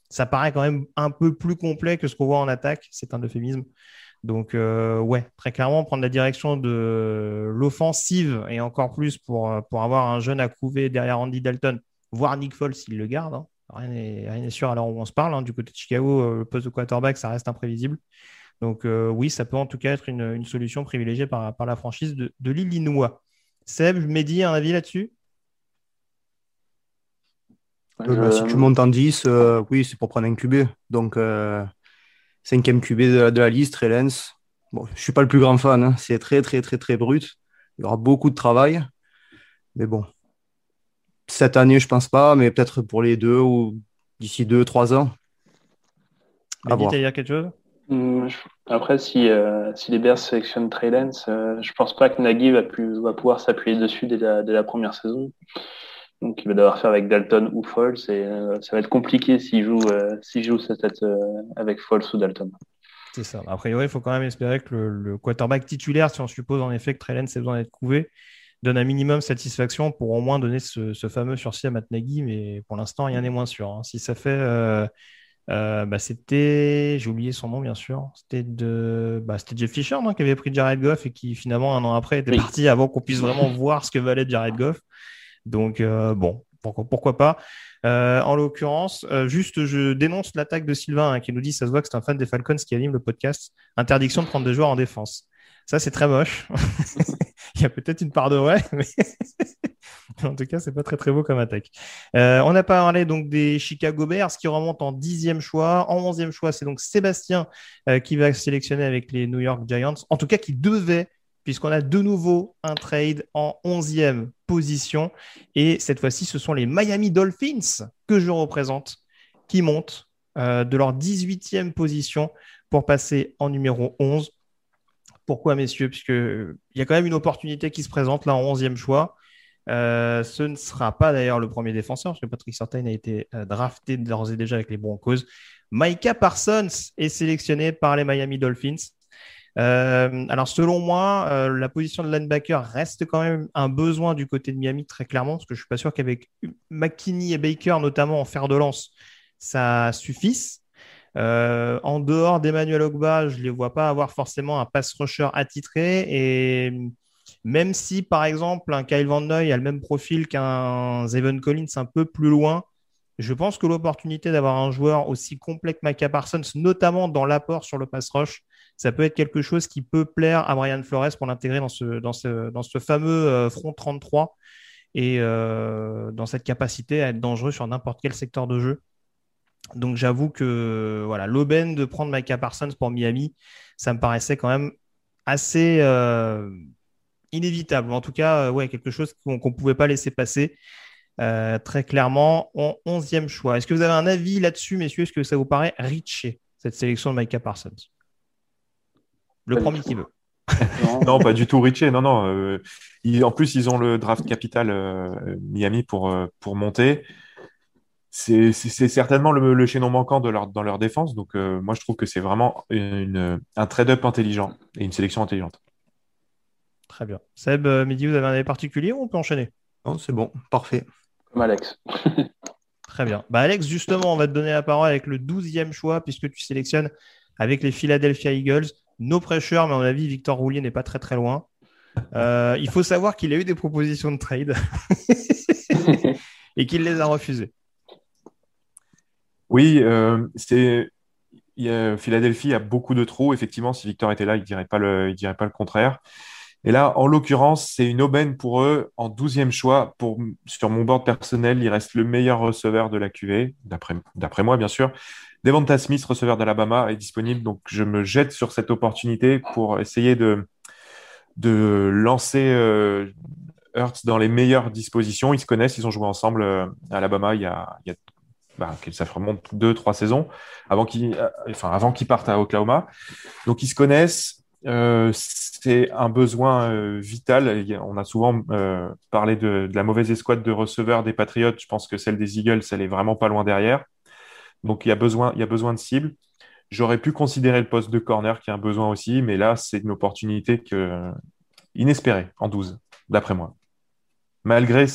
ça paraît quand même un peu plus complet que ce qu'on voit en attaque. C'est un euphémisme. Donc, euh, ouais, très clairement, prendre la direction de l'offensive et encore plus pour, pour avoir un jeune à couver derrière Andy Dalton, voire Nick Foles s'il le garde. Hein. Rien n'est sûr alors où on se parle. Hein. Du côté de Chicago, le poste de quarterback, ça reste imprévisible. Donc euh, oui, ça peut en tout cas être une, solution privilégiée par, la franchise de, l'Illinois. Seb, Mehdi, un avis là-dessus? Euh, bah, Si tu montes en 10, euh, oui, c'est pour prendre un QB. Donc, cinquième QB de la, liste, Trellens. Bon, je ne suis pas le plus grand fan, hein. c'est très, très, très, très brut. Il y aura beaucoup de travail. Mais bon, cette année, je ne pense pas, mais peut-être pour les deux ou d'ici deux, trois ans. tu as dire quelque chose? Hum, après, si, euh, si les Bears sélectionnent Trey Lance, euh, je pense pas que Nagy va, va pouvoir s'appuyer dessus dès la, dès la, première saison. Donc, il va devoir faire avec Dalton ou Foles et euh, ça va être compliqué s'il joue, s'il joue cette tête avec Foles ou Dalton. C'est ça. A priori, il faut quand même espérer que le, quarterback titulaire, si on suppose en effet que Trey Lance a besoin d'être couvé, donne un minimum satisfaction pour au moins donner ce, fameux sursis à Matt Nagy. Mais pour l'instant, rien n'est moins sûr. Hein. Si ça fait euh, bah, c'était, j'ai oublié son nom bien sûr, c'était de, bah, c'était Jeff Fisher non, qui avait pris Jared Goff et qui finalement un an après était parti avant qu'on puisse vraiment voir ce que valait Jared Goff. Donc euh, bon, pourquoi, pourquoi pas. Euh, en l'occurrence, juste je dénonce l'attaque de Sylvain hein, qui nous dit ça se voit que c'est un fan des Falcons qui anime le podcast. Interdiction de prendre des joueurs en défense. Ça c'est très moche. Il y a peut-être une part de vrai, mais en tout cas, c'est pas très très beau comme attaque. Euh, on a parlé donc des Chicago Bears qui remontent en dixième choix. En onzième choix, c'est donc Sébastien euh, qui va sélectionner avec les New York Giants. En tout cas, qui devait, puisqu'on a de nouveau un trade en onzième position. Et cette fois-ci, ce sont les Miami Dolphins que je représente qui montent euh, de leur 18e position pour passer en numéro 11. Pourquoi, messieurs? Puisqu'il y a quand même une opportunité qui se présente là en 11e choix. Euh, ce ne sera pas d'ailleurs le premier défenseur, parce que Patrick Surtain a été euh, drafté d'ores et déjà avec les Broncos. Micah Parsons est sélectionné par les Miami Dolphins. Euh, alors, selon moi, la position de linebacker reste quand même un besoin du côté de Miami, très clairement, parce que je suis pas sûr qu'avec McKinney et Baker, notamment en fer de lance, ça suffise. en dehors d'Emmanuel Ogba, je ne les vois pas avoir forcément un pass rusher attitré et même si, par exemple, un Kyle Van Noy a le même profil qu'un Zayvon Collins un peu plus loin, je pense que l'opportunité d'avoir un joueur aussi complet que Micah Parsons, notamment dans l'apport sur le pass rush, ça peut être quelque chose qui peut plaire à Brian Flores pour l'intégrer dans ce fameux euh, front 33 et euh, dans cette capacité à être dangereux sur n'importe quel secteur de jeu. Donc j'avoue que voilà, l'aubaine de prendre Micah Parsons pour Miami, ça me paraissait quand même assez, euh, inévitable. En tout cas, euh, ouais, quelque chose qu'on ne pouvait pas laisser passer. Euh, très clairement, en 11e choix. Est-ce que vous avez un avis là-dessus, messieurs? Est-ce que ça vous paraît riché, cette sélection de Micah Parsons? Le premier qui veut. non, pas du tout riché. Non, non. Euh, en plus, ils ont le draft capital Miami pour, pour monter. C'est certainement le, chaînon manquant de leur, dans leur défense. Donc, moi, je trouve que c'est vraiment une, un trade-up intelligent et une sélection intelligente. Très bien. Seb, euh, Midi, vous avez un avis particulier ou on peut enchaîner? Non, c'est bon, parfait. Comme Alex. Très bien. Bah, Alex, justement, on va te donner la parole avec le 12e choix, puisque tu sélectionnes avec les Philadelphia Eagles. No pressure, mais à mon avis, Victor Roulier n'est pas très très loin. Euh, il faut savoir qu'il a eu des propositions de trade et qu'il les a refusées. Oui, euh, c'est Philadelphie a beaucoup de trous. Effectivement, si Victor était là, il ne dirait, pas le, il dirait pas le contraire. Et là, en l'occurrence, c'est une aubaine pour eux en 12e choix. Sur mon board personnel, il reste le meilleur receveur de la QV, d'après moi, bien sûr. Devonta Smith, receveur d'Alabama, est disponible. Donc, je me jette sur cette opportunité pour essayer de, de lancer euh, dans les meilleures dispositions. Ils se connaissent, ils ont joué ensemble à Alabama il y a, il y a bah, ça remonte deux, trois saisons avant qu'ils enfin, avant qu'ils partent à Oklahoma. Donc ils se connaissent. C'est un besoin vital. On a souvent parlé de, la mauvaise escouade de receveurs des Patriots. Je pense que celle des Eagles, elle est vraiment pas loin derrière. Donc il y a besoin, de cibles. J'aurais pu considérer le poste de corner qui a un besoin aussi, mais là, c'est une opportunité inespérée en 12, d'après moi. Malgré,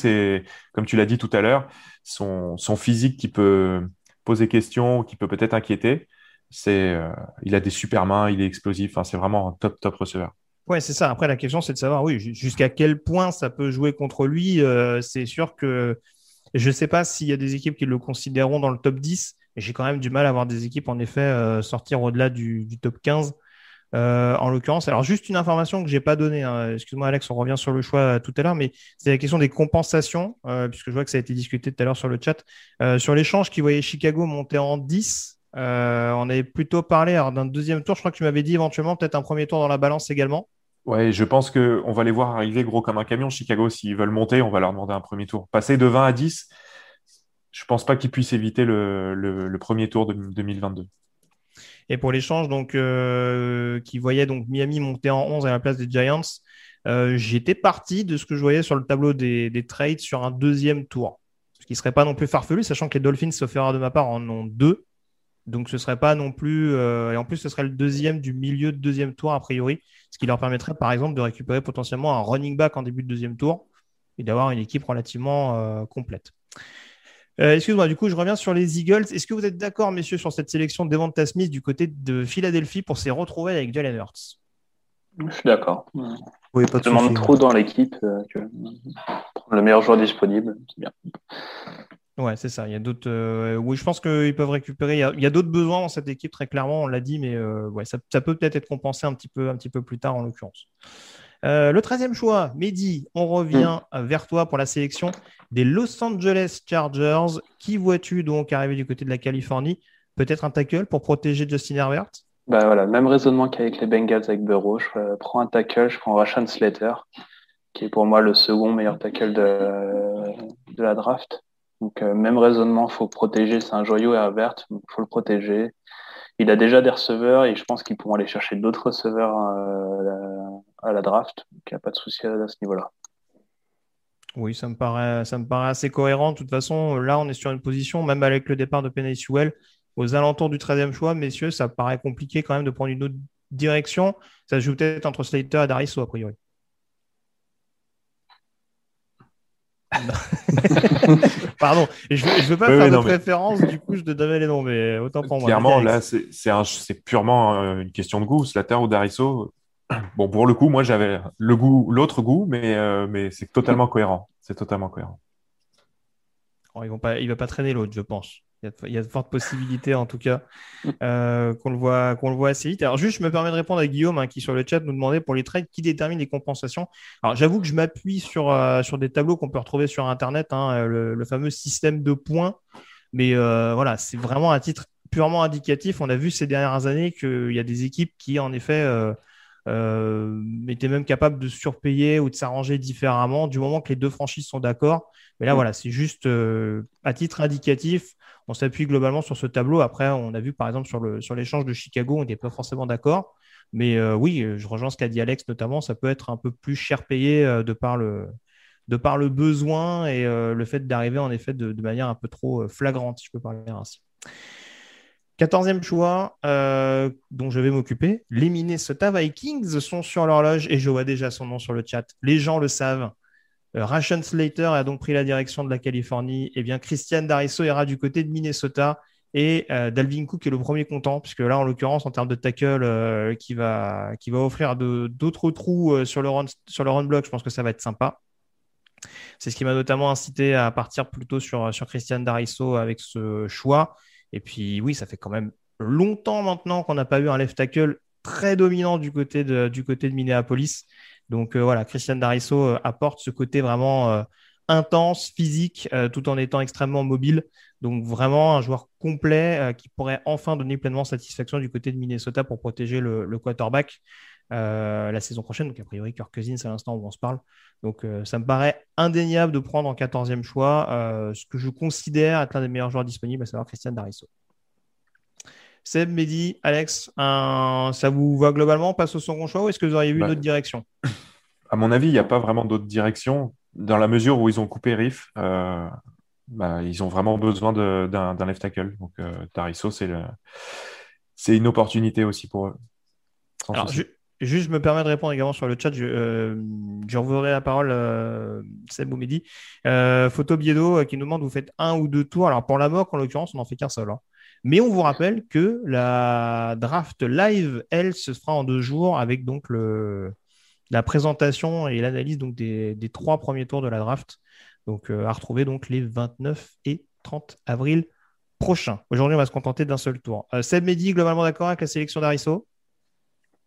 comme tu l'as dit tout à l'heure, son, physique qui peut poser question, qui peut peut-être inquiéter. C'est, euh, il a des super mains, il est explosif. c'est vraiment un top, top receveur. Ouais, c'est ça. Après, la question, c'est de savoir, oui, jusqu'à quel point ça peut jouer contre lui. Euh, c'est sûr que je ne sais pas s'il y a des équipes qui le considéreront dans le top 10 j'ai quand même du mal à voir des équipes, en effet, euh, sortir au-delà du, top 15. Euh, en l'occurrence, alors juste une information que j'ai pas donnée. Hein. Excuse-moi, Alex, on revient sur le choix tout à l'heure, mais c'est la question des compensations, puisque je vois que ça a été discuté tout à l'heure sur le chat. sur l'échange qui voyait Chicago monter en 10, on avait plutôt parlé d'un deuxième tour. Je crois que tu m'avais dit éventuellement peut-être un premier tour dans la balance également. Ouais, je pense qu'on va les voir arriver gros comme un camion. Chicago, s'ils veulent monter, on va leur demander un premier tour. Passer de 20 à 10, je pense pas qu'il puisse éviter le, premier tour de 2022. Et pour l'échange, donc euh, qui voyait donc Miami monter en 11 à la place des Giants, euh, j'étais parti de ce que je voyais sur le tableau des, trades sur un deuxième tour. Ce qui serait pas non plus farfelu, sachant que les Dolphins, sauf erreur de ma part, en ont deux. Donc ce serait pas non plus. Euh, et en plus, ce serait le deuxième du milieu de deuxième tour, a priori. Ce qui leur permettrait, par exemple, de récupérer potentiellement un running back en début de deuxième tour et d'avoir une équipe relativement complète. Euh, excuse-moi, du coup, je reviens sur les Eagles. Est-ce que vous êtes d'accord, messieurs, sur cette sélection de Devonta Smith du côté de Philadelphie pour s'y retrouver avec Jalen Hurts? Je suis d'accord. Oui, pas de demande trop dans l'équipe euh, que le meilleur joueur disponible, c'est bien. Ouais, c'est ça. Il y a d'autres. Euh, oui, je pense qu'ils peuvent récupérer. Il y a, d'autres besoins dans cette équipe, très clairement, on l'a dit, mais ouais, ça, ça, peut peut-être être compensé un petit peu, un petit peu plus tard, en l'occurrence. le 13e choix, Mehdi, on revient mm. vers toi pour la sélection des Los Angeles Chargers. Qui vois-tu donc arriver du côté de la Californie? Peut-être un tackle pour protéger Justin Herbert? Bah voilà, même raisonnement qu'avec les Bengals avec Burrow. Je euh, prends un tackle, je prends Rashan Slater, qui est pour moi le second meilleur tackle de, de la draft. Donc euh, même raisonnement, faut protéger. C'est un joyau Herbert, il faut le protéger. Il a déjà des receveurs et je pense qu'ils pourront aller chercher d'autres receveurs euh, à la draft. Donc il n'y a pas de souci à ce niveau-là. Oui, ça me paraît, ça me paraît assez cohérent. De toute façon, là, on est sur une position, même avec le départ de Penny aux alentours du 13e choix, messieurs, ça paraît compliqué quand même de prendre une autre direction. Ça se joue peut-être entre Slater et Dariso, a priori. Pardon, je ne veux, pas faire de préférence, du coup, je te donnais les noms, mais autant pour moi. Clairement, là, c'est purement euh, une question de goût. Slater ou Dariso, Bon, pour le coup, moi, j'avais le goût, l'autre goût, mais, euh, mais c'est totalement cohérent. C'est totalement cohérent. Oh, ils vont pas, il va pas traîner l'autre, je pense. Il y, a, de fortes possibilités, en tout cas, euh, qu'on le voit, qu'on le voit assez vite. Alors, juste, je me permets de répondre à Guillaume, hein, qui sur le chat nous demandait pour les trades qui détermine les compensations. Alors, j'avoue que je m'appuie sur, euh, sur des tableaux qu'on peut retrouver sur Internet, hein, le, fameux système de points. Mais voilà, c'est vraiment un titre purement indicatif. On a vu ces dernières années qu'il y a des équipes qui, en effet, euh, était même capable de surpayer ou de s'arranger différemment du moment que les deux franchises sont d'accord. Mais là, mm. voilà, c'est juste euh, à titre indicatif. On s'appuie globalement sur ce tableau. Après, on a vu par exemple sur l'échange de Chicago, on n'était pas forcément d'accord. Mais euh, oui, je rejoins ce qu'a dit Alex notamment. Ça peut être un peu plus cher payé de par le de par le besoin et le fait d'arriver en effet de, manière un peu trop flagrante, si je peux parler ainsi. Quatorzième choix euh, dont je vais m'occuper, les Minnesota Vikings sont sur l'horloge et je vois déjà son nom sur le chat. Les gens le savent. Euh, Ration Slater a donc pris la direction de la Californie. Et eh bien, Christian Darisso ira du côté de Minnesota et euh, Dalvin Cook est le premier content, puisque là, en l'occurrence, en termes de tackle, qui, va, qui va offrir d'autres trous sur, le run, sur le run block, je pense que ça va être sympa. C'est ce qui m'a notamment incité à partir plutôt sur, sur Christian Darisso avec ce choix. Et puis oui, ça fait quand même longtemps maintenant qu'on n'a pas eu un left tackle très dominant du côté de, du côté de Minneapolis. Donc euh, voilà, Christian Darisso euh, apporte ce côté vraiment euh, intense, physique, tout en étant extrêmement mobile. Donc vraiment un joueur complet qui pourrait enfin donner pleinement satisfaction du côté de Minnesota pour protéger le, quarterback. la saison prochaine. Donc, a priori, Kirk Cousins à l'instant où on se parle. Donc, ça me paraît indéniable de prendre en 14e choix ce que je considère être l'un des meilleurs joueurs disponibles, à savoir Christian Darisso. Seb, Mehdi, Alex, ça vous va globalement On passe au second choix ou est-ce que vous auriez vu une bah, autre direction À mon avis, il n'y a pas vraiment d'autre direction. Dans la mesure où ils ont coupé Riff, euh, bah, ils ont vraiment besoin d'un left tackle. Donc, euh, Tarisso, c'est une opportunité aussi pour eux. Alors, juste, je me permets de répondre également sur le chat. Je, euh, la parole euh, Seb ou Mehdi. Photo Biedo qui nous demande vous faites un ou deux tours. Alors, pour la mort, en l'occurrence, on n'en fait qu'un seul. Hein. Mais on vous rappelle que la draft live, elle, se fera en deux jours avec donc le, la présentation et l'analyse donc des, trois premiers tours de la draft. Donc euh, à retrouver donc les 29 et 30 avril prochains. Aujourd'hui, on va se contenter d'un seul tour. Euh, Seb Mehdi, globalement d'accord avec la sélection d'Arisso?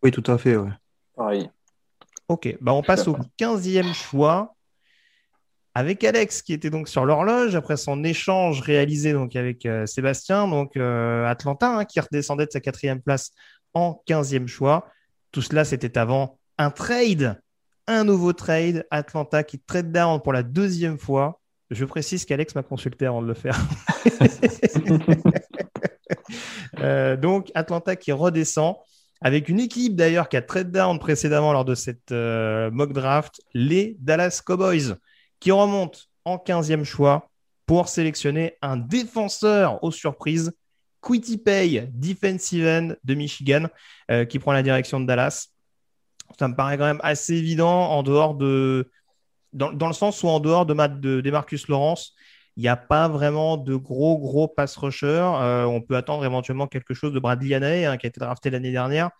Oui, tout à fait. Ouais. Pareil. Ok, bah on passe au 15e choix avec Alex qui était donc sur l'horloge après son échange réalisé donc avec euh, Sébastien, donc euh, Atlanta, hein, qui redescendait de sa quatrième place en 15e choix. Tout cela, c'était avant un trade, un nouveau trade. Atlanta qui trade down pour la deuxième fois. Je précise qu'Alex m'a consulté avant de le faire. Euh, donc Atlanta qui redescend avec une équipe d'ailleurs qui a trade down précédemment lors de cette mock draft, les Dallas Cowboys qui remonte en 15e choix pour sélectionner un défenseur aux surprises, Quitty Pay, defensive end de Michigan, euh, qui prend la direction de Dallas. Ça me paraît quand même assez évident en dehors de. Dans, le sens où en dehors de, de, Marcus Lawrence, il n'y a pas vraiment de gros, gros pass rusher. Euh, on peut attendre éventuellement quelque chose de Bradley Anae, hein, qui a été drafté l'année dernière.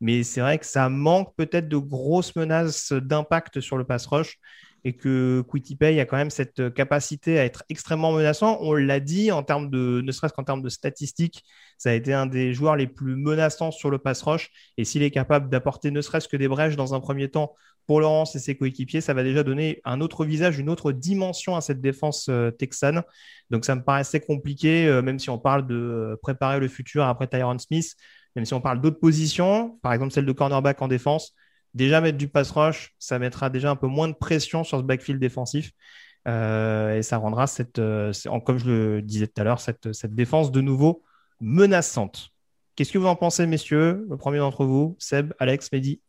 Mais c'est vrai que ça manque peut-être de grosses menaces d'impact sur le pass rush et que Pay a quand même cette capacité à être extrêmement menaçant. On l'a dit en termes de, ne serait-ce qu'en termes de statistiques, ça a été un des joueurs les plus menaçants sur le pass rush. Et s'il est capable d'apporter ne serait-ce que des brèches dans un premier temps pour Laurence et ses coéquipiers, ça va déjà donner un autre visage, une autre dimension à cette défense euh, texane. Donc ça me paraissait compliqué, euh, même si on parle de euh, préparer le futur après Tyron Smith, même si on parle d'autres positions, par exemple celle de cornerback en défense déjà mettre du pass rush, ça mettra déjà un peu moins de pression sur ce backfield défensif. Euh, et ça rendra cette, euh, comme je le disais tout à l'heure, cette, défense de nouveau menaçante. Qu'est-ce que vous en pensez, messieurs Le premier d'entre vous, Seb, Alex, Mehdi?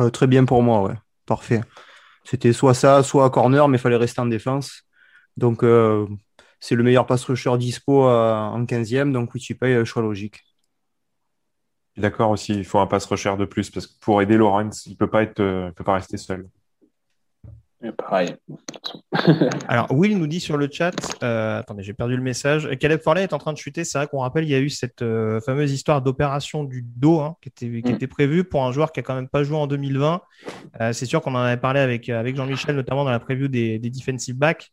Euh, Très bien pour moi, ouais. Parfait. C'était soit ça, soit corner, mais il fallait rester en défense. Donc, c'est le meilleur pass rusher dispo en 15e, donc Wichipay, choix logique. D'accord aussi, il faut un pass rusher de plus parce que pour aider Lawrence, il peut pas être, euh, peut pas rester seul. pareil. Alors, Will nous dit sur le chat, euh, attendez, j'ai perdu le message. Caleb Farley est en train de chuter. C'est vrai qu'on rappelle, il y a eu cette euh, fameuse histoire d'opération du dos hein, qui, était, qui mm. était prévue pour un joueur qui a quand même pas joué en 2020. c'est sûr qu'on en avait parlé avec, avec Jean-Michel, notamment dans la preview des, des defensive backs.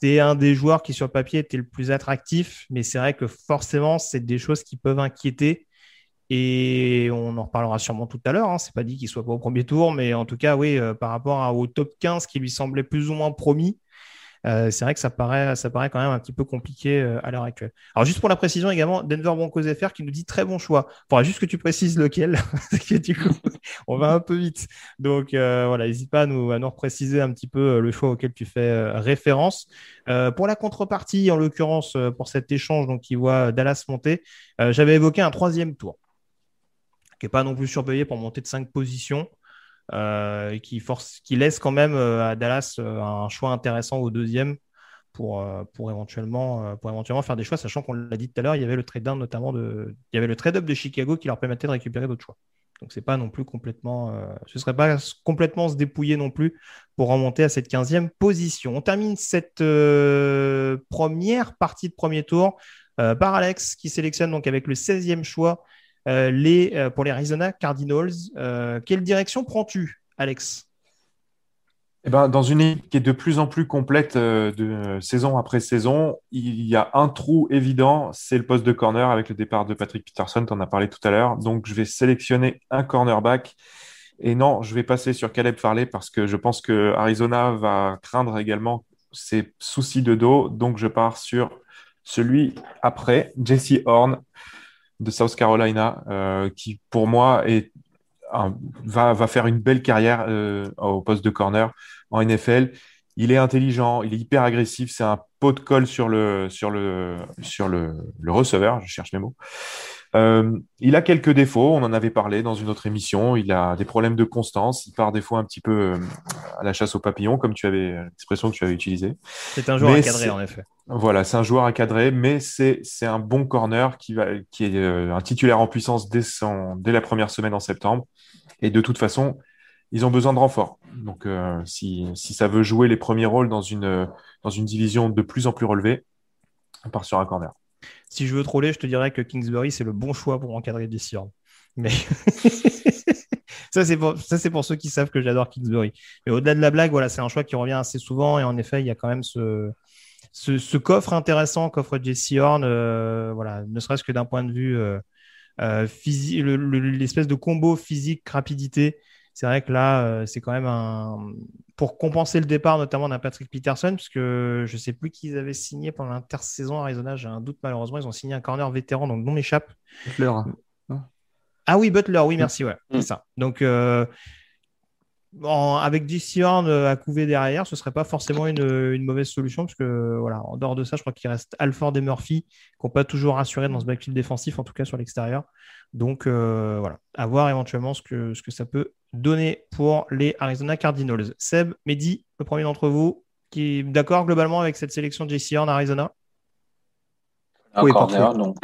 C'est un des joueurs qui, sur le papier, était le plus attractif, mais c'est vrai que forcément, c'est des choses qui peuvent inquiéter. Et on en reparlera sûrement tout à l'heure. Hein. C'est pas dit qu'il soit pas au premier tour, mais en tout cas, oui, euh, par rapport au top 15 qui lui semblait plus ou moins promis, euh, c'est vrai que ça paraît, ça paraît quand même un petit peu compliqué euh, à l'heure actuelle. Alors, juste pour la précision également, Denver Broncos FR qui nous dit très bon choix. Il faudra juste que tu précises lequel, du coup, on va un peu vite. Donc, voilà, n'hésite pas à nous, à préciser un petit peu le choix auquel tu fais référence. pour la contrepartie, en l'occurrence, pour cet échange donc, qui voit Dallas monter, j'avais évoqué un troisième tour qui n'est pas non plus surpayé pour monter de 5 positions, euh, qui, laisse quand même euh, à Dallas euh, un choix intéressant au deuxième pour, pour, éventuellement, faire des choix, sachant qu'on l'a dit tout à l'heure, il y avait le trade down notamment de, il y avait le trade up de Chicago qui leur permettait de récupérer d'autres choix. Donc c'est pas non plus complètement, ce serait pas complètement se dépouiller non plus pour remonter à cette 15e position. On termine cette première partie de premier tour par Alex qui sélectionne donc avec le 16e choix euh, les, euh, pour les Arizona Cardinals. Euh, quelle direction prends-tu, Alex? Eh ben, dans une équipe qui est de plus en plus complète de saison après saison, il y a un trou évident, c'est le poste de corner avec le départ de Patrick Peterson, tu en as parlé tout à l'heure. Donc, je vais sélectionner un cornerback. Et non, je vais passer sur Caleb Farley parce que je pense que Arizona va craindre également ses soucis de dos. Donc, je pars sur celui après, Jesse Horn de South Carolina, euh, qui pour moi est va, va, faire une belle carrière au poste de corner en NFL. Il est intelligent, il est hyper agressif, c'est un pot de colle sur le, sur le, sur le, le receveur, je cherche mes mots. Euh, il a quelques défauts, on en avait parlé dans une autre émission. Il a des problèmes de constance, il part des fois un petit peu euh, à la chasse aux papillons, comme tu avais l'expression que tu avais utilisée. C'est un joueur à cadrer, en effet. Voilà, c'est un joueur à cadrer, mais c'est un bon corner qui, va, qui est euh, un titulaire en puissance dès, son, dès la première semaine en septembre. Et de toute façon, ils ont besoin de renfort. Donc, si, si, ça veut jouer les premiers rôles dans une, dans une division de plus en plus relevée, on part sur un corner. Si je veux troller, je te dirais que Kingsbury, c'est le bon choix pour encadrer des Horn. Mais ça, c'est pour, pour ceux qui savent que j'adore Kingsbury. Mais au-delà de la blague, voilà, c'est un choix qui revient assez souvent. Et en effet, il y a quand même ce, ce, coffre intéressant qu'offre Jesse Horn, euh, voilà, ne serait-ce que d'un point de vue euh, euh l'espèce de combo physique-rapidité c'est vrai que là, euh, c'est quand même un. Pour compenser le départ, notamment d'un Patrick Peterson, puisque je ne sais plus qui ils avaient signé pendant l'intersaison à Arizona, j'ai un doute malheureusement. Ils ont signé un corner vétéran, donc non m'échappe. Butler. Ah oui, Butler, oui, merci, ouais, c'est mm. ça. Donc, euh, avec DC Horn euh, à couver derrière, ce ne serait pas forcément une, mauvaise solution, parce que voilà, en dehors de ça, je crois qu'il reste Alford et Murphy, qui n'ont pas toujours rassuré dans ce backfield défensif, en tout cas sur l'extérieur. Donc voilà, à voir éventuellement ce que, ce que ça peut donné pour les Arizona Cardinals. Seb, Mehdi, le premier d'entre vous, qui est d'accord globalement avec cette sélection de JC en Arizona? Oui, corner, donc.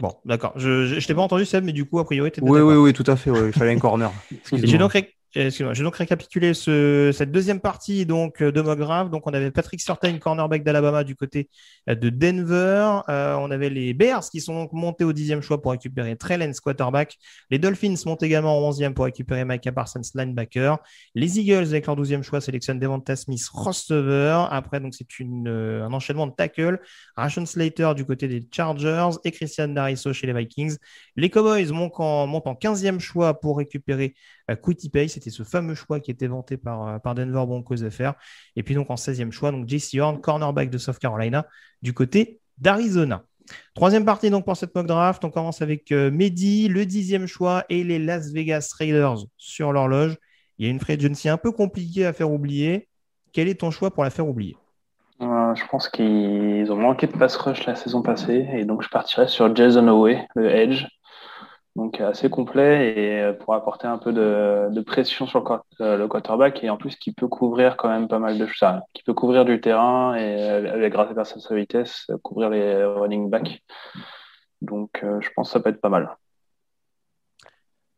Bon, d'accord. Je ne t'ai pas entendu, Seb, mais du coup, a priori, tu Oui, oui, oui, tout à fait. Il fallait un corner. J'ai donc je vais donc récapituler cette deuxième partie donc, de Mograve. Donc, on avait Patrick Surtain, cornerback d'Alabama du côté de Denver. Euh, on avait les Bears qui sont montés au dixième choix pour récupérer Trellens, quarterback. Les Dolphins montent également au onzième pour récupérer Micah Parsons, linebacker. Les Eagles, avec leur douzième choix, sélectionnent Devonta Smith, receiver. Après, donc, c'est euh, un enchaînement de tackle. Ration Slater du côté des Chargers et Christian Dariso chez les Vikings. Les Cowboys montent en, montent en 15e choix pour récupérer euh, Quitty. C'était ce fameux choix qui était vanté par, euh, Denver Broncos FR. Et puis donc en 16e choix, donc JC Horn, cornerback de South Carolina, du côté d'Arizona. Troisième partie donc pour cette mock draft. On commence avec euh, Mehdi, le dixième choix, et les Las Vegas Raiders sur l'horloge. Il y a une free agency un peu compliquée à faire oublier. Quel est ton choix pour la faire oublier? Je pense qu'ils ont manqué de pass rush la saison passée, et donc je partirais sur Jason Howe, le Edge, donc assez complet et euh, pour apporter un peu de, pression sur euh, le, quarterback et en plus qui peut couvrir quand même pas mal de choses, qui peut couvrir du terrain et euh, grâce à sa vitesse, couvrir les running backs. Donc je pense que ça peut être pas mal.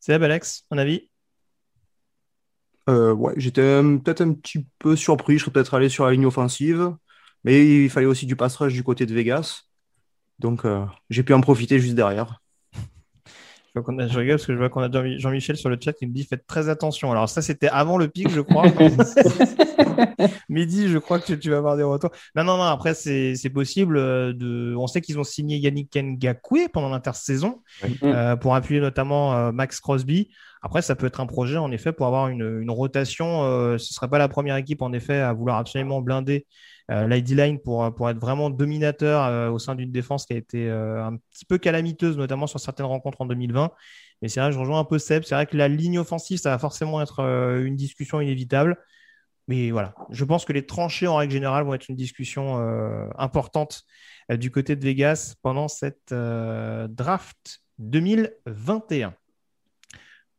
C'est Alex, un avis? Ouais, j'étais peut-être un petit peu surpris. Je serais peut-être allé sur la ligne offensive, mais il fallait aussi du pass rush du côté de Vegas. Donc j'ai pu en profiter juste derrière je rigole parce que je vois qu'on a Jean-Michel sur le chat qui me dit faites très attention. Alors ça, c'était avant le pic, je crois. Midi, je crois que tu, vas avoir des retours. Non, non, non. Après, c'est possible. Euh, de... On sait qu'ils ont signé Yannick Ngakwe pendant l'intersaison euh, pour appuyer notamment euh, Max Crosby. Après, ça peut être un projet, en effet, pour avoir une, rotation. ce ne serait pas la première équipe, en effet, à vouloir absolument blinder euh, l'ID line pour, pour être vraiment dominateur euh, au sein d'une défense qui a été euh, un petit peu calamiteuse, notamment sur certaines rencontres en 2020. Mais c'est vrai, je rejoins un peu Seb. C'est vrai que la ligne offensive, ça va forcément être une discussion inévitable. Mais voilà, je pense que les tranchées en règle générale vont être une discussion importante du côté de Vegas pendant cette draft 2021.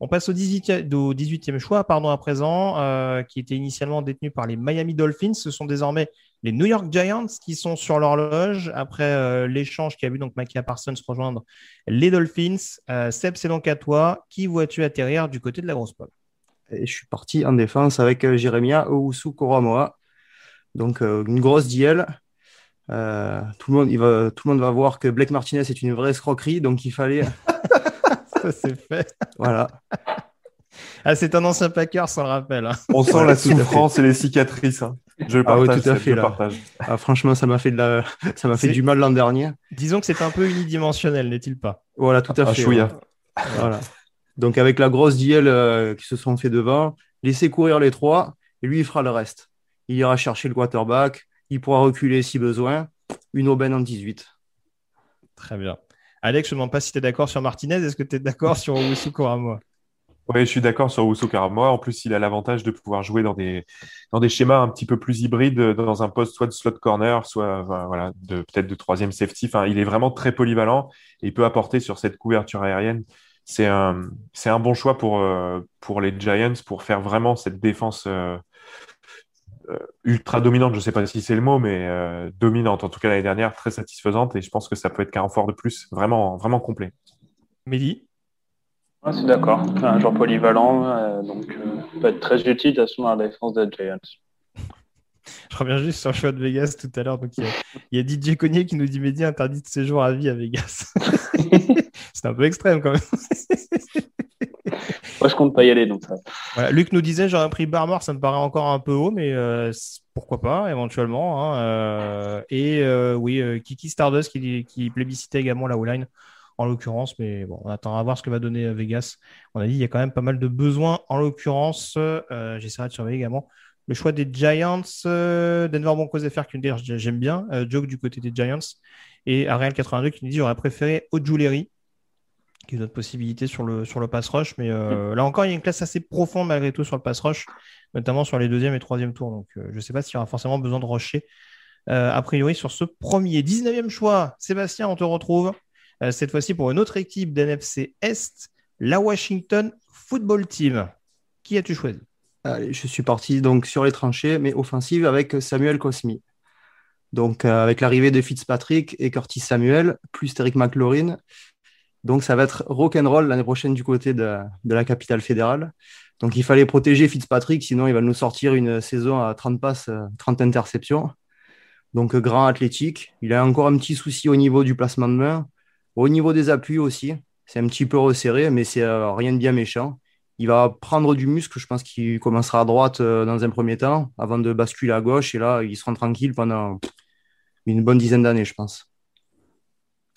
On passe au 18e, choix, pardon, à présent, euh, qui était initialement détenu par les Miami Dolphins. Ce sont désormais les New York Giants qui sont sur l'horloge après euh, l'échange qui a vu donc Micah Parsons rejoindre les Dolphins. Euh, Seb, c'est donc à toi. Qui vois-tu atterrir du côté de la grosse pomme? Je suis parti en défense avec Jeremia Owusu Koromoa. Donc, une grosse DL. tout, le monde, il va, tout le monde va voir que Blake Martinez est une vraie escroquerie, donc il fallait c'est fait. Voilà. Ah, c'est un ancien Packer, ça le rappelle. Hein. On sent la souffrance et les cicatrices. Hein. Je le ah partage. tout à fait. Ah, franchement, ça m'a fait, de la... ça m'a fait du mal l'an dernier. Disons que c'est un peu unidimensionnel, n'est-il pas? Voilà, tout à fait. Voilà. Donc, avec la grosse DL euh, qui se sont fait devant, laissez courir les trois et lui, il fera le reste. Il ira chercher le quarterback, il pourra reculer si besoin. Une aubaine en 18. Très bien. Alex, je ne demande pas si tu es d'accord sur Martinez. Est-ce que tu es d'accord sur Owusu Koramoa Oui, je suis d'accord sur Owusu Koramoa. En plus, il a l'avantage de pouvoir jouer dans des, dans des schémas un petit peu plus hybrides, dans un poste soit de slot corner, soit voilà, de, peut-être de troisième safety. Enfin, il est vraiment très polyvalent et il peut apporter sur cette couverture aérienne. C'est un, c'est un bon choix pour, euh, pour les Giants pour faire vraiment cette défense euh, euh, ultra dominante, je ne sais pas si c'est le mot, mais euh, dominante, en tout cas l'année dernière, très satisfaisante. Et je pense que ça peut être qu'un renfort de plus, vraiment, vraiment complet. Mehdi Je suis d'accord. Un joueur polyvalent, euh, donc peut être très utile à la défense des Giants. Je reviens juste sur le choix de Vegas tout à l'heure. Donc, il y, a, DJ Cognier qui nous dit Mehdi interdit de séjour à vie à Vegas. c'est un peu extrême quand même. Moi, je compte pas y aller. Donc ça. Luc nous disait j'aurais pris Barmore, ça me paraît encore un peu haut, mais euh, pourquoi pas, éventuellement. Hein, euh, et euh, oui, Kiki Stardust qui, qui, plébiscitait également la O-line, en l'occurrence. Mais bon, on attend à voir ce que va donner Vegas. On a dit il y a quand même pas mal de besoins, en l'occurrence. J'essaierai de surveiller également le choix des Giants. Denver Broncos FR qui dit j'aime bien. Joke du côté des Giants. Et Ariel82 qui nous dit j'aurais préféré Ojuleri qui est une autre possibilité sur le, sur le pass rush. Mais euh, là encore, il y a une classe assez profonde malgré tout sur le pass rush, notamment sur les deuxième et troisième tours. Donc, euh, je ne sais pas s'il y aura forcément besoin de rusher euh, a priori sur ce premier. 19e choix, Sébastien, on te retrouve cette fois-ci pour une autre équipe d'NFC Est, la Washington Football Team. Qui as-tu choisi? Je suis parti donc sur les tranchées, mais offensive avec Samuel Cosmi. Donc, avec l'arrivée de Fitzpatrick et Curtis Samuel, plus Eric McLaurin, donc ça va être rock'n'roll l'année prochaine du côté de, la capitale fédérale. Donc il fallait protéger Fitzpatrick, sinon il va nous sortir une saison à 30 passes, 30 interceptions. Donc grand athlétique. Il a encore un petit souci au niveau du placement de main. Au niveau des appuis aussi, c'est un petit peu resserré, mais c'est euh, rien de bien méchant. Il va prendre du muscle, je pense qu'il commencera à droite euh, dans un premier temps, avant de basculer à gauche, et là, il sera tranquille pendant une bonne dizaine d'années, je pense.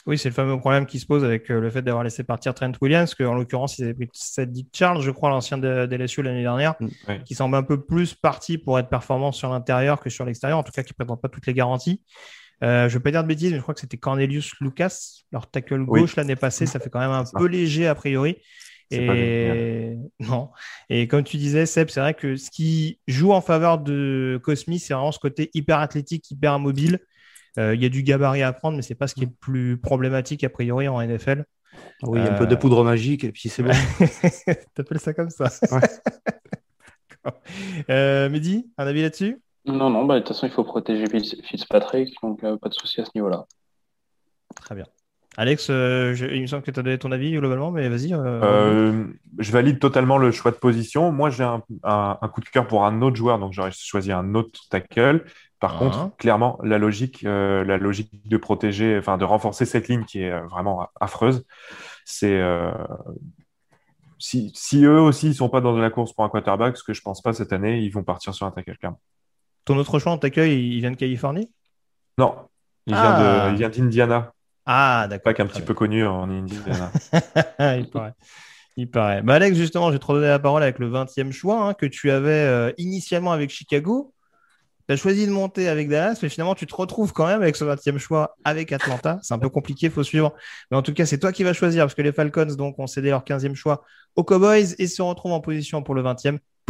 Oui, c'est le fameux problème qui se pose avec euh, le fait d'avoir laissé partir Trent Williams, qu'en l'occurrence, ils avaient pris Dick Charles, je crois, l'ancien de, LSU l'année dernière, mm, qui semble un peu plus parti pour être performant sur l'intérieur que sur l'extérieur, en tout cas qui ne présente pas toutes les garanties. Euh, je ne vais pas dire de bêtises, mais je crois que c'était Cornelius Lucas, leur tackle gauche l'année passée. Ça fait quand même un peu léger a priori. Et non. Et comme tu disais, Seb, c'est vrai que ce qui joue en faveur de Cosmi, c'est vraiment ce côté hyper athlétique, hyper mobile. Euh, il y a du gabarit à prendre, mais c'est pas ce qui est le plus problématique a priori en NFL. Oui, un peu de euh, poudre magique et puis c'est bon. T'appelles ça comme ça ouais. euh, Mehdi, un avis là-dessus? Non, non, bah, de toute façon, il faut protéger Fitzpatrick, donc euh, pas de souci à ce niveau-là. Très bien. Alex, il me semble que tu as donné ton avis globalement, mais vas-y. je valide totalement le choix de position. Moi, j'ai un, un, coup de cœur pour un autre joueur, donc j'aurais choisi un autre tackle. Par contre, ah. clairement, la logique, euh, la logique de protéger, enfin de renforcer cette ligne qui est euh, vraiment affreuse, c'est euh, si, eux aussi ils sont pas dans la course pour un quarterback, ce que je pense pas cette année, ils vont partir sur un tackle clairement. Ton autre choix en tackle, il vient de Californie? Non, il vient ah. d'Indiana. Ah, d'accord. Pas qu'un petit peu connu en Indiana. il paraît. Il paraît. Bah, Alex, justement, je vais te redonner la parole avec le 20e choix hein, que tu avais initialement avec Chicago tu as choisi de monter avec Dallas, mais finalement, tu te retrouves quand même avec ce 20e choix avec Atlanta. C'est un peu compliqué, il faut suivre. Mais en tout cas, c'est toi qui vas choisir parce que les Falcons donc, ont cédé leur 15e choix aux Cowboys et se retrouvent en position pour le 20e.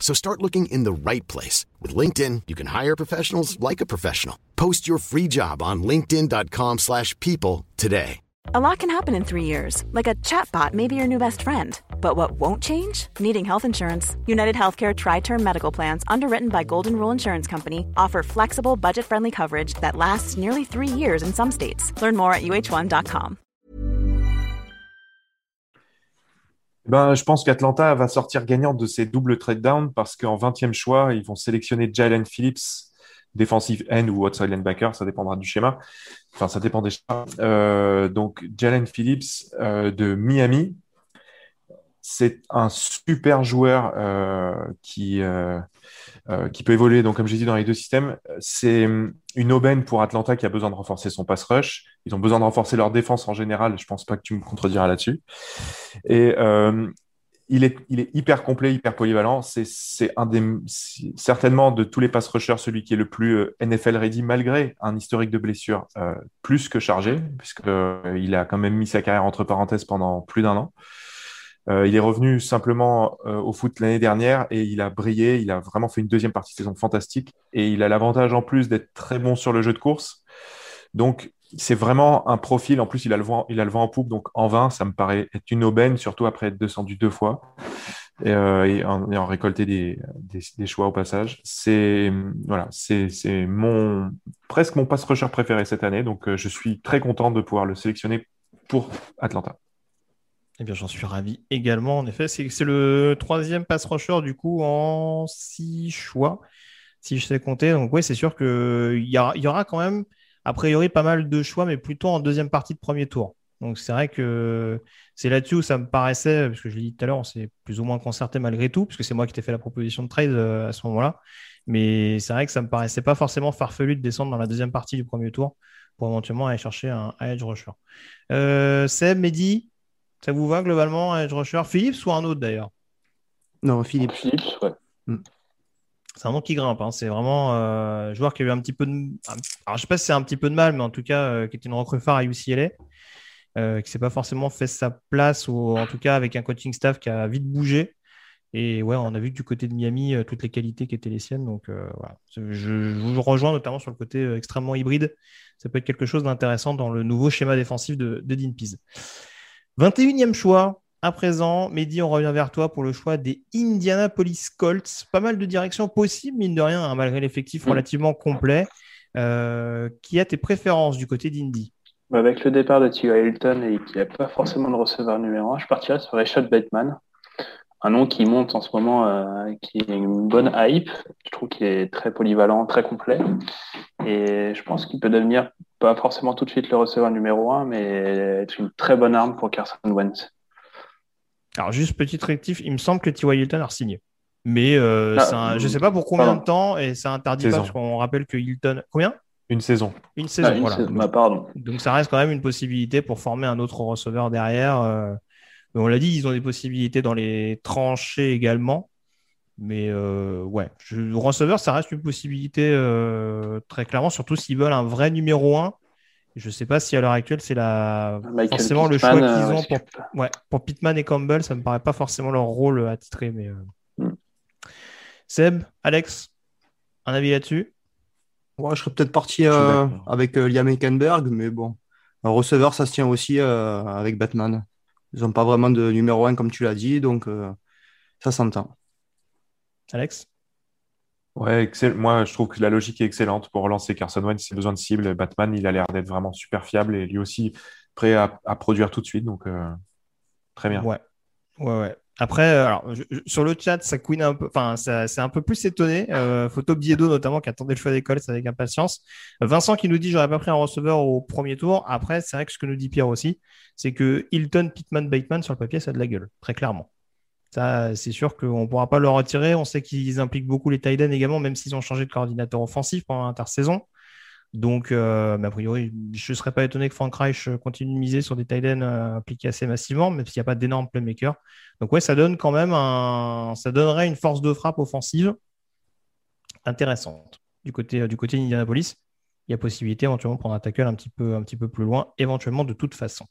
So start looking in the right place. With LinkedIn, you can hire professionals like a professional. Post your free job on linkedin.com slash people today. A lot can happen in three years. Like a chatbot may be your new best friend. But what won't change? Needing health insurance. United Healthcare Tri Term Medical Plans, underwritten by Golden Rule Insurance Company, offer flexible, budget friendly coverage that lasts nearly three years in some states. Learn more at uh1.com. Ben, je pense qu'Atlanta va sortir gagnante de ces doubles trade down parce qu'en 20e choix, ils vont sélectionner Jalen Phillips défensive end ou outside linebacker, ça dépendra du schéma. Enfin, ça dépend des schémas. donc, Jalen Phillips de Miami, c'est un super joueur qui, qui peut évoluer, donc, comme j'ai dit, dans les deux systèmes. C'est une aubaine pour Atlanta qui a besoin de renforcer son pass rush. Ils ont besoin de renforcer leur défense en général. Je pense pas que tu me contrediras là-dessus. Et il est, il est hyper complet, hyper polyvalent. C'est un des, certainement de tous les pass rushers, celui qui est le plus euh, NFL ready, malgré un historique de blessure euh, plus que chargé, puisqu'il euh, a quand même mis sa carrière entre parenthèses pendant plus d'un an. Il est revenu simplement au foot l'année dernière et il a brillé. Il a vraiment fait une deuxième partie de saison fantastique et il a l'avantage en plus d'être très bon sur le jeu de course. Donc, c'est vraiment un profil. En plus, il a, le vent, en poupe, donc en 20, ça me paraît être une aubaine, surtout après être descendu deux fois et, euh, en, récolter des, des, choix au passage. C'est voilà, c'est presque mon pass rusher préféré cette année, donc euh, je suis très content de pouvoir le sélectionner pour Atlanta. Eh bien, j'en suis ravi également. En effet, c'est le troisième pass rusher du coup en six choix, si je sais compter. Donc oui, c'est sûr qu'il y, aura quand même a priori pas mal de choix, mais plutôt en deuxième partie de premier tour. Donc c'est vrai que c'est là-dessus où ça me paraissait, parce que je l'ai dit tout à l'heure, on s'est plus ou moins concerté malgré tout, puisque c'est moi qui t'ai fait la proposition de trade euh, à ce moment-là. Mais c'est vrai que ça me paraissait pas forcément farfelu de descendre dans la deuxième partie du premier tour pour éventuellement aller chercher un, edge rusher. Euh, Seb, Mehdi, ça vous va globalement, un edge rusher? Philips ou un autre d'ailleurs? Non, Philips. Philips, ouais. Hmm. C'est un nom qui grimpe. Hein. C'est vraiment euh, un joueur qui a eu un petit peu de. Alors, je sais pas si c'est un petit peu de mal, mais en tout cas, euh, qui était une recrue phare à UCLA, euh, qui s'est pas forcément fait sa place, ou en tout cas avec un coaching staff qui a vite bougé. Et ouais, on a vu que du côté de Miami, toutes les qualités qui étaient les siennes. Donc voilà. Je, vous rejoins notamment sur le côté extrêmement hybride. Ça peut être quelque chose d'intéressant dans le nouveau schéma défensif de, de Dean Pease. 21e choix, à présent, Mehdi, on revient vers toi pour le choix des Indianapolis Colts. Pas mal de directions possibles, mine de rien, hein, malgré l'effectif mm. relativement complet. Euh, qui a tes préférences du côté d'Indy? Avec le départ de T.Y. Hilton et qui n'a pas forcément de receveur numéro 1, je partirais sur Rashad Bateman. Un nom qui monte en ce moment, euh, qui est une bonne hype. Je trouve qu'il est très polyvalent, très complet. Et je pense qu'il peut devenir pas forcément tout de suite le receveur numéro 1, mais être une très bonne arme pour Carson Wentz. Alors, juste petit rectif, il me semble que T.Y. Hilton a signé. Mais euh, ah, je ne sais pas pour combien de temps et ça interdit pas parce qu'on rappelle que Hilton. Combien? Une saison. Une saison, ah, voilà. Bah, pardon. Donc ça reste quand même une possibilité pour former un autre receveur derrière. Euh. on l'a dit, ils ont des possibilités dans les tranchées également. Mais euh, ouais, le receveur, ça reste une possibilité très clairement, surtout s'ils veulent un vrai numéro 1 je ne sais pas si à l'heure actuelle, c'est la... forcément le choix qu'ils euh, ont pour... Ouais, pour Pittman et Campbell. Ça ne me paraît pas forcément leur rôle à titrer. Mais, euh. mm. Seb, Alex, un avis là-dessus? Ouais, Je serais peut-être parti euh, avec Liam Eckenberg, mais bon, un receveur, ça se tient aussi avec Batman. Ils n'ont pas vraiment de numéro 1, comme tu l'as dit, donc ça s'entend. Alex? Ouais, moi je trouve que la logique est excellente pour relancer Carson Wentz. C'est besoin de cible. Batman, il a l'air d'être vraiment super fiable et lui aussi prêt à, produire tout de suite. Donc euh, très bien. Ouais, ouais, ouais. Après, euh, alors, sur le chat, ça couine un peu, enfin, c'est un peu plus étonné. Euh, photo Biedo notamment qui attendait le choix d'école, c'est avec impatience. Vincent qui nous dit j'aurais pas pris un receveur au premier tour. Après, c'est vrai que ce que nous dit Pierre aussi, c'est que Hilton, Pittman, Bateman sur le papier, ça a de la gueule, très clairement. Ça, c'est sûr qu'on ne pourra pas le retirer. On sait qu'ils impliquent beaucoup les Titans également, même s'ils ont changé de coordinateur offensif pendant l'intersaison. Donc, euh, a priori, je ne serais pas étonné que Frank Reich continue de miser sur des Titans euh, impliqués assez massivement, même s'il n'y a pas d'énormes playmakers. Donc, ouais, ça donne quand même ça donnerait une force de frappe offensive intéressante du côté, du côté d'Indianapolis. Il y a possibilité éventuellement de prendre un tackle un petit peu plus loin, éventuellement de toute façon.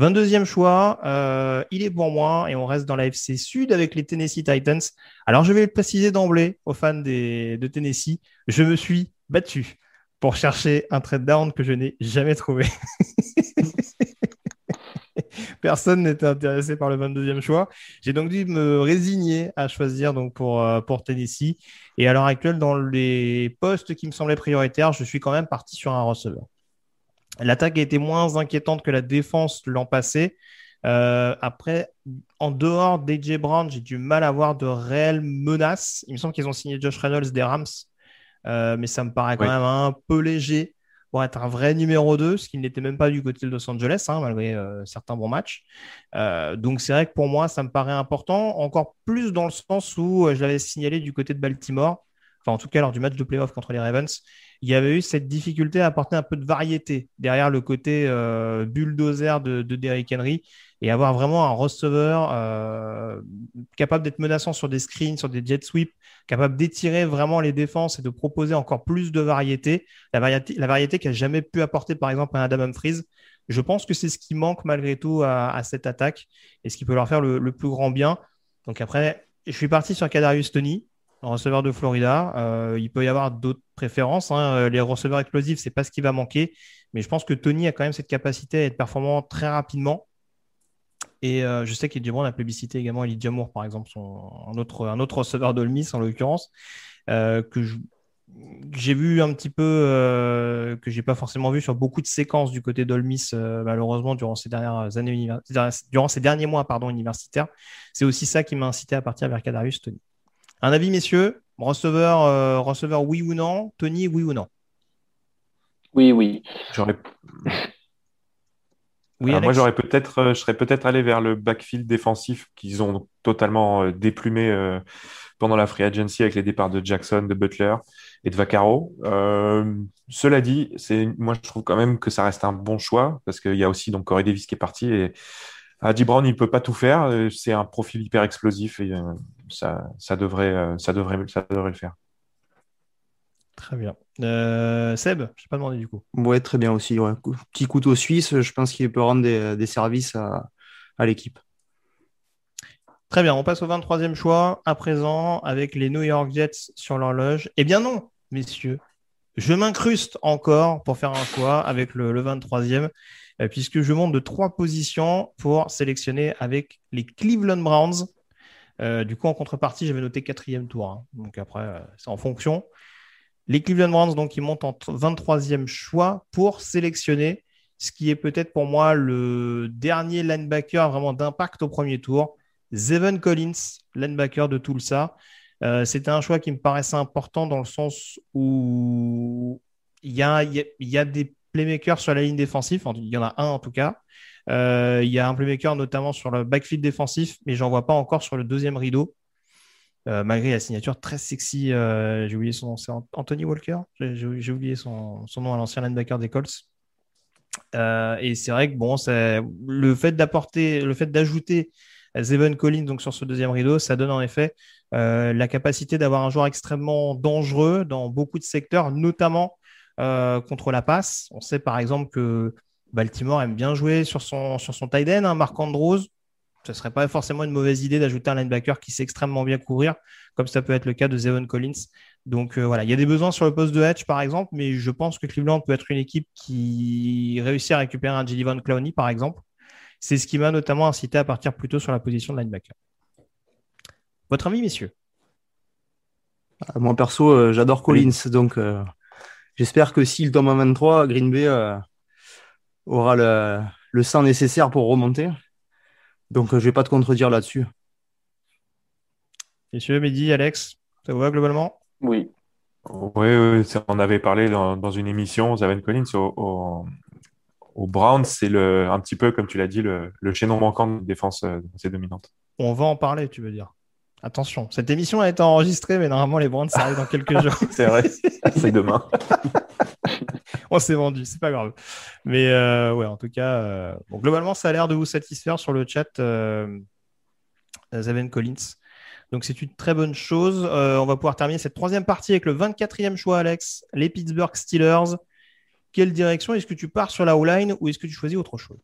22e choix, euh, il est pour moi et on reste dans la FC Sud avec les Tennessee Titans. Alors je vais le préciser d'emblée aux fans de Tennessee, je me suis battu pour chercher un trade down que je n'ai jamais trouvé. Personne n'était intéressé par le 22e choix. J'ai donc dû me résigner à choisir donc pour, euh, pour Tennessee. Et à l'heure actuelle, dans les postes qui me semblaient prioritaires, je suis quand même parti sur un receveur. L'attaque a été moins inquiétante que la défense l'an passé. Euh, après, en dehors d'AJ Brown, j'ai du mal à voir de réelles menaces. Il me semble qu'ils ont signé Josh Reynolds des Rams. mais ça me paraît quand même un peu léger pour être un vrai numéro 2, ce qui n'était même pas du côté de Los Angeles, hein, malgré certains bons matchs. donc c'est vrai que pour moi, ça me paraît important, encore plus dans le sens où je l'avais signalé du côté de Baltimore, enfin en tout cas lors du match de playoff contre les Ravens, il y avait eu cette difficulté à apporter un peu de variété derrière le côté bulldozer de, de Derrick Henry et avoir vraiment un receveur euh, capable d'être menaçant sur des screens, sur des jet sweeps, capable d'étirer vraiment les défenses et de proposer encore plus de variété. La variété, la variété qu'a jamais pu apporter par exemple un Adam Humphries. Je pense que c'est ce qui manque malgré tout à, cette attaque et ce qui peut leur faire le, plus grand bien. Donc après, je suis parti sur Kadarius Tony, receveur de Florida. Euh, il peut y avoir d'autres préférences. Hein. Les receveurs explosifs, c'est pas ce qui va manquer. Mais je pense que Tony a quand même cette capacité à être performant très rapidement. Et euh, je sais qu'Eddie Brown a plébiscité également Elijah Moore, par exemple, son, un, autre, un autre receveur d'Olmis en l'occurrence, euh, que j'ai vu un petit peu, euh, que j'ai pas forcément vu sur beaucoup de séquences du côté d'Olmis, malheureusement, durant ces dernières années durant ces derniers mois pardon, universitaires. C'est aussi ça qui m'a incité à partir vers Kadarius Tony. Un avis, messieurs? Receveur, receveur oui ou non? Tony, oui ou non? Oui, oui. J'aurais moi, j'aurais peut-être, euh, je serais peut-être allé vers le backfield défensif qu'ils ont totalement euh, déplumé euh, pendant la free agency avec les départs de Jackson, de Butler et de Vaccaro. cela dit, c'est, moi, je trouve quand même que ça reste un bon choix parce qu'il y a aussi donc Corey Davis qui est parti et Adi Brown, il peut pas tout faire. C'est un profil hyper explosif et ça, ça devrait, ça devrait, ça devrait le faire. Très bien. Euh, Seb, je t'ai pas demandé du coup. Ouais, très bien aussi. Petit couteau suisse, je pense qu'il peut rendre des, services à, l'équipe. Très bien, on passe au 23e choix à présent avec les New York Jets sur l'horloge. Eh bien non, messieurs, je m'incruste encore pour faire un choix avec le, 23e, euh, puisque je monte de trois positions pour sélectionner avec les Cleveland Browns. Euh, du coup, en contrepartie, j'avais noté quatrième tour. Hein. Donc après, c'est en fonction. Les Cleveland Browns, donc, ils montent en 23e choix pour sélectionner ce qui est peut-être pour moi le dernier linebacker vraiment d'impact au premier tour, Zeven Collins, linebacker de Tulsa. Euh, C'était un choix qui me paraissait important dans le sens où il y a, des playmakers sur la ligne défensive, il y en a un en tout cas. Euh, il y a un playmaker notamment sur le backfield défensif, mais j'en vois pas encore sur le deuxième rideau. Euh, malgré la signature très sexy, euh, j'ai oublié son nom, c'est Anthony Walker, j'ai oublié son, nom à l'ancien linebacker des Colts. Et c'est vrai que bon, le fait d'apporter, le fait d'ajouter Zevon Collins donc sur ce deuxième rideau, ça donne en effet la capacité d'avoir un joueur extrêmement dangereux dans beaucoup de secteurs, notamment contre la passe. On sait par exemple que Baltimore aime bien jouer sur son, sur son tight end, hein, Marc Andrews ce ne serait pas forcément une mauvaise idée d'ajouter un linebacker qui sait extrêmement bien couvrir, comme ça peut être le cas de Zevon Collins. Donc euh, voilà, il y a des besoins sur le poste de Hedge par exemple, mais je pense que Cleveland peut être une équipe qui réussit à récupérer un Jelly Van Clowney par exemple. C'est ce qui m'a notamment incité à partir plutôt sur la position de linebacker. Votre avis, messieurs? Ah, Moi perso, euh, j'adore Collins, donc euh, j'espère que s'il tombe en 23, Green Bay aura le, le sang nécessaire pour remonter. Donc, euh, je ne vais pas te contredire là-dessus. Messieurs, Mehdi, Alex, ça vous va globalement? Oui. Oui, on avait parlé dans, une émission, Zaven Collins, au, au, Brown, c'est un petit peu, comme tu l'as dit, le, chaînon manquant de défense euh, assez dominante. On va en parler, tu veux dire? Attention, cette émission a été enregistrée, mais normalement, les Browns, ça arrive dans quelques jours. c'est vrai, c'est demain. on s'est vendu, c'est pas grave. Mais euh, ouais, en tout cas, euh, bon, globalement, ça a l'air de vous satisfaire sur le chat, euh, Zaven Collins. Donc c'est une très bonne chose. on va pouvoir terminer cette troisième partie avec le 24e choix, Alex, les Pittsburgh Steelers. Quelle direction? Est-ce que tu pars sur la O-line ou est-ce que tu choisis autre chose?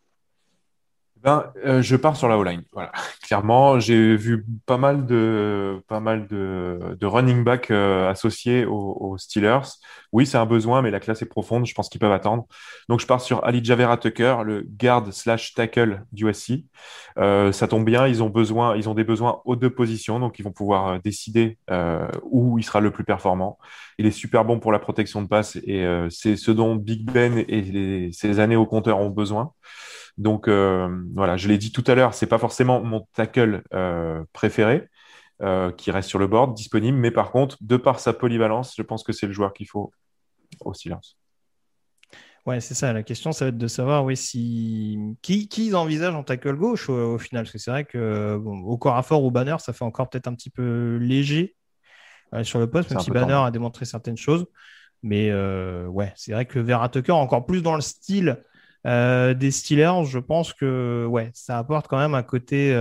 Ben, euh, je pars sur la O-line. Voilà. Clairement, j'ai vu pas mal de, pas mal de, de running back euh, associés aux, Steelers. Oui, c'est un besoin, mais la classe est profonde. Je pense qu'ils peuvent attendre. Donc, je pars sur Ali Javera Tucker, le guard slash tackle du USC. Euh, ça tombe bien, ils ont besoin, ils ont des besoins aux deux positions, donc ils vont pouvoir décider où il sera le plus performant. Il est super bon pour la protection de passe et c'est ce dont Big Ben et ses années au compteur ont besoin. Donc euh, voilà, je l'ai dit tout à l'heure, c'est pas forcément mon tackle euh, préféré, qui reste sur le board, disponible. Mais par contre, de par sa polyvalence, je pense que c'est le joueur qu'il faut au silence. Ouais, c'est ça. La question, ça va être de savoir oui, si... qui, qui ils envisagent en tackle gauche au, final? Parce que c'est vrai que au corps à fort ou banner, ça fait encore peut-être un petit peu léger euh, sur le poste, même si Banner a démontré certaines choses. Mais euh, ouais, c'est vrai que Vera Tucker, encore plus dans le style euh, des Steelers, je pense que ouais, ça apporte quand même un côté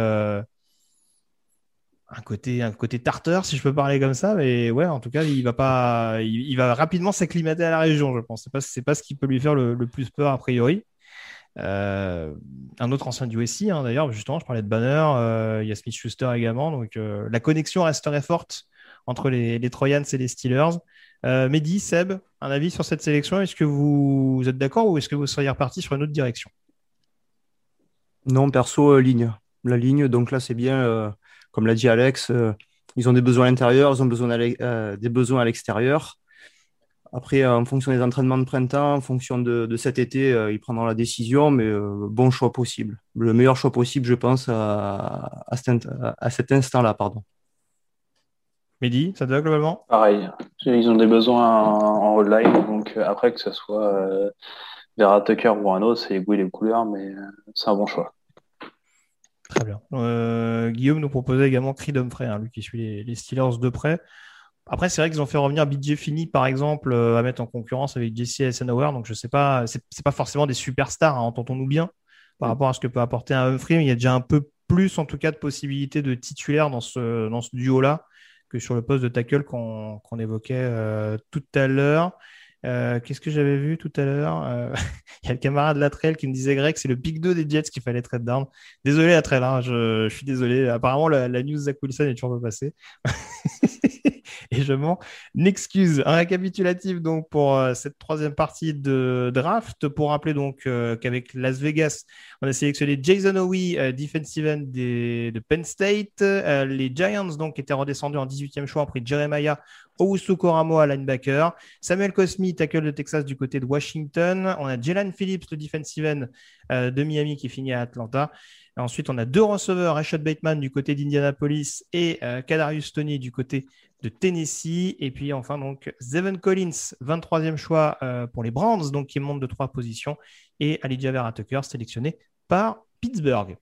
un côté, un côté tarteur, si je peux parler comme ça. Mais ouais, en tout cas, il va pas, il, va rapidement s'acclimater à la région, je pense. C'est pas, c'est pas ce qui peut lui faire le, plus peur a priori. Euh, un autre ancien du USC, hein, d'ailleurs, justement, je parlais de Banner, euh, il y a Smith Schuster également. Donc euh, la connexion resterait forte entre les, les Troyans et les Steelers. Mehdi, Seb, un avis sur cette sélection? Est-ce que vous, êtes d'accord ou est-ce que vous seriez reparti sur une autre direction? Non, perso, ligne. La ligne, donc là, c'est bien comme l'a dit Alex, euh, ils ont des besoins à l'intérieur, ils ont besoin euh, des besoins à l'extérieur. Après, euh, en fonction des entraînements de printemps, en fonction de, cet été, ils prendront la décision, mais bon choix possible. Le meilleur choix possible, je pense, à, cet, instant-là. pardon. Mehdi, ça te va globalement? Pareil. Ils ont des besoins en, online, donc après que ce soit Vera Tucker ou un autre, c'est les goûts et les couleurs, mais c'est un bon choix. Très bien. Euh, Guillaume nous proposait également Creed Humphrey, hein, lui qui suit les, Steelers de près. Après, c'est vrai qu'ils ont fait revenir BJ Finney, par exemple, euh, à mettre en concurrence avec Jesse Eisenhower. Donc, je sais pas, c'est pas forcément des superstars, hein, entendons-nous bien, par rapport à ce que peut apporter un Humphrey. Mais il y a déjà un peu plus, en tout cas, de possibilités de titulaire dans ce, dans ce duo-là sur le poste de tackle qu'on évoquait euh, tout à l'heure. Euh, qu'est-ce que j'avais vu tout à l'heure euh, Il y a le camarade Latrell qui me disait Greg, c'est le pic 2 des Jets qu'il fallait trade down. Désolé Latrell, hein, je, je, suis désolé. Apparemment, la, news Zach Wilson est toujours pas passée. et je m'en excuse. Un récapitulatif donc pour euh, cette troisième partie de draft. Pour rappeler donc qu'avec Las Vegas, on a sélectionné Jason Howie, defensive end de Penn State. les Giants donc étaient redescendus en 18e choix, pris Jeremiah Owusu Koramo linebacker, Samuel Cosmi, tackle de Texas du côté de Washington. On a Jalen Phillips, le defensive end euh, de Miami qui finit à Atlanta. ensuite, on a deux receveurs, Rashad Bateman du côté d'Indianapolis et euh, Kadarius Tony du côté Tennessee. Et puis enfin, donc, Zeven Collins, 23e choix euh, pour les Browns, donc qui monte de trois positions. Et Ali Vera Tucker, sélectionné par Pittsburgh.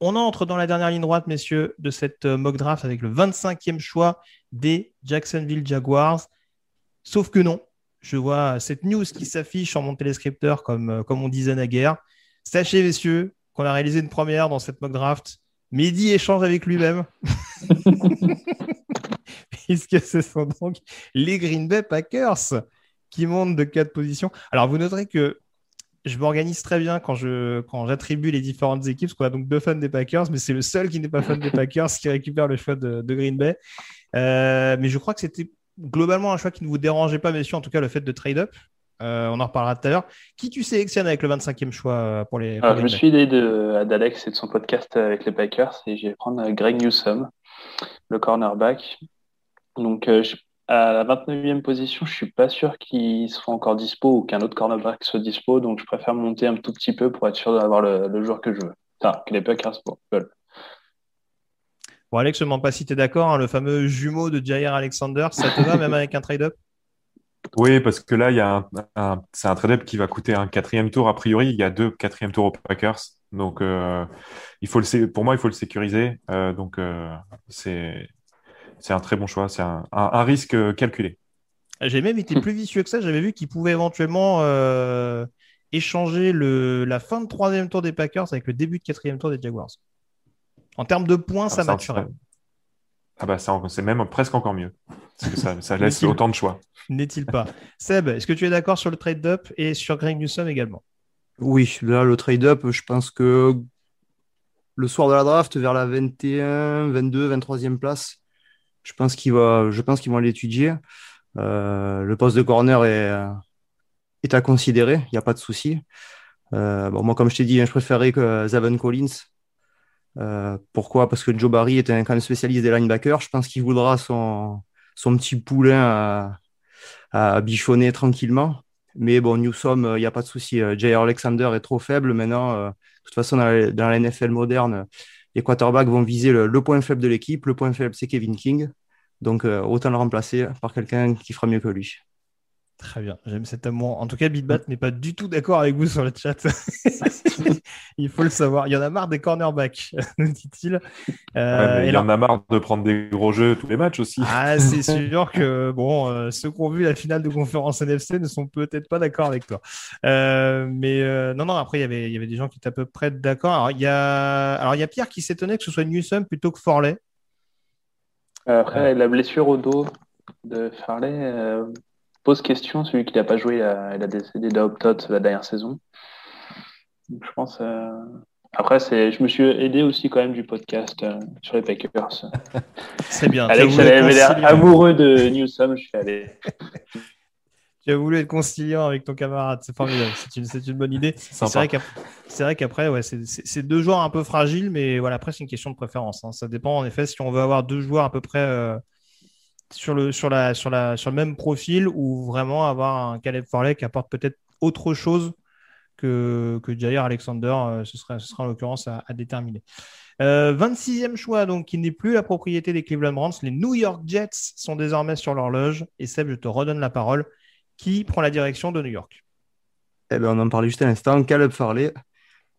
On entre dans la dernière ligne droite, messieurs, de cette euh, mock draft avec le 25e choix des Jacksonville Jaguars. Sauf que non, je vois cette news qui s'affiche sur mon téléscripteur, comme, euh, comme on disait naguère. Sachez, messieurs, qu'on a réalisé une première dans cette mock draft. Mehdi échange avec lui-même. Puisque ce sont donc les Green Bay Packers qui montent de quatre positions? Alors, vous noterez que je m'organise très bien quand je quand j'attribue les différentes équipes, parce qu'on a donc deux fans des Packers, mais c'est le seul qui n'est pas fan des Packers qui récupère le choix de, Green Bay. Euh, mais je crois que c'était globalement un choix qui ne vous dérangeait pas, messieurs, en tout cas le fait de trade up. Euh, on en reparlera tout à l'heure. Qui tu sélectionnes avec le 25e choix euh, pour les. je me suis aidé d'Alex et de son podcast avec les Packers et je vais prendre Greg Newsom, le cornerback. Donc, je à la 29e position, je suis pas sûr qu'il soit encore dispo ou qu'un autre cornerback soit dispo, donc je préfère monter un tout petit peu pour être sûr d'avoir le, joueur que je veux. Enfin, que les Packers veulent. Bon, Alex, je ne demande pas si tu es d'accord, hein, le fameux jumeau de Jair Alexander, ça te va même avec un trade-up? Oui, parce que là, il y a un, c'est un trade-up qui va coûter un quatrième tour. A priori, il y a deux quatrièmes tours aux Packers. Donc, euh, il faut le, pour moi, il faut le sécuriser. Euh, donc, euh, c'est c'est un très bon choix. C'est un, risque euh, calculé. J'ai même été plus vicieux que ça. J'avais vu qu'il pouvait éventuellement euh, échanger le, la fin de troisième tour des Packers avec le début de quatrième tour des Jaguars. En termes de points, ah, ça, matcherait. Ah bah c'est même presque encore mieux. ça, laisse autant de choix. N'est-il pas? Seb, est-ce que tu es d'accord sur le trade-up et sur Greg Newsom également? Oui, là, le trade-up, je pense que le soir de la draft, vers la 21, 22, 23e place, je pense qu'il va, je pense qu'ils vont l'étudier. Euh, le poste de corner est, est à considérer, il n'y a pas de souci. Euh, bon, moi, comme je t'ai dit, hein, je préférais que Zaven Collins. Euh, pourquoi? Parce que Joe Barry un quand même spécialiste des linebackers. Je pense qu'il voudra son, son petit poulain à, à bichonner tranquillement. Mais bon, Newsom, il n'y a pas de souci. J.R. Alexander est trop faible maintenant. de toute façon, dans la, NFL moderne, les quarterbacks vont viser le, point faible de l'équipe. Le point faible, c'est Kevin King. Donc, autant le remplacer par quelqu'un qui fera mieux que lui. Très bien, j'aime cet amour. En tout cas, Bitbat n'est pas du tout d'accord avec vous sur le chat. il faut le savoir. Il y en a marre des cornerbacks, nous dit-il. Euh, il y en a marre de prendre des gros jeux tous les matchs aussi. Ah, c'est sûr que bon, euh, ceux qui ont vu la finale de conférence NFC ne sont peut-être pas d'accord avec toi. Euh, mais non, non. Après, il y avait, il y avait des gens qui étaient à peu près d'accord. Alors, il y a, alors il y a Pierre qui s'étonnait que ce soit Newsom plutôt que Forley. Après, la blessure au dos de Farley pose question, celui qui n'a pas joué, il a, décédé d'opt la dernière saison. je pense. Euh, après, c'est, je me suis aidé aussi quand même du podcast euh, sur les Packers. c'est bien. Alex avait l'air amoureux de Newsom, je suis allé. tu as voulu être conciliant avec ton camarade, c'est formidable, c'est une, c'est une bonne idée. C'est vrai, qu'après, c'est vrai qu'après, ouais, c'est, deux joueurs un peu fragiles, mais voilà, après, c'est une question de préférence. Hein. Ça dépend en effet si on veut avoir deux joueurs à peu près. Euh, sur le, même profil ou vraiment avoir un Caleb Farley qui apporte peut-être autre chose que, que Jair Alexander, euh, ce, sera, en l'occurrence à, déterminer. 26e euh, choix, donc qui n'est plus la propriété des Cleveland Browns. Les New York Jets sont désormais sur l'horloge. Et Seb, je te redonne la parole. Qui prend la direction de New York? Eh ben, On en parlait juste à l'instant. Caleb Farley.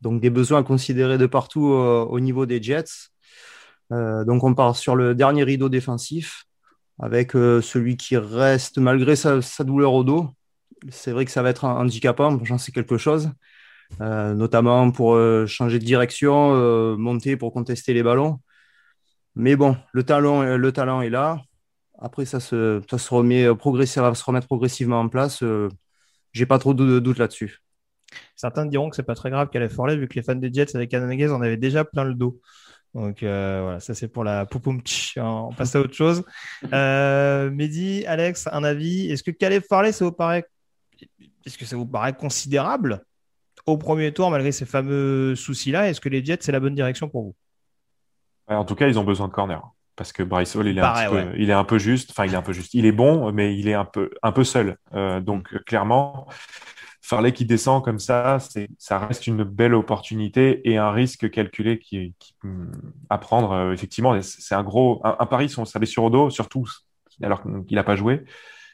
Donc des besoins à considérer de partout euh, au niveau des Jets. donc on part sur le dernier rideau défensif avec euh, celui qui reste malgré sa, douleur au dos. C'est vrai que ça va être handicapant, j'en sais quelque chose, euh, notamment pour euh, changer de direction, monter pour contester les ballons. Mais bon, le talent, le talent est là. Après, ça se, ça se remet progressivement, va se remettre progressivement en place. J'ai pas trop de doutes là-dessus. Certains diront que c'est pas très grave qu'elle ait forlé, vu que les fans des Jets avec Cananguez en avaient déjà plein le dos. Donc euh, voilà, ça c'est pour la poupoum. On passe à autre chose. Euh, Mehdi, Alex, un avis Est-ce que Caleb Farley, ça vous paraît, est-ce que ça vous paraît considérable au premier tour malgré ces fameux soucis-là? Est-ce que les Jets c'est la bonne direction pour vous? En tout cas, ils ont besoin de corner parce que Bryce Hall, il est, un, peu, il est un peu juste. Enfin, il est un peu juste. Il est bon, mais il est un peu, un peu seul. Euh, donc clairement, Farley qui descend comme ça, ça reste une belle opportunité et un risque calculé qui, qui à prendre. Euh, effectivement, c'est un gros un, pari sur sa blessure au dos, surtout alors qu'il n'a pas joué.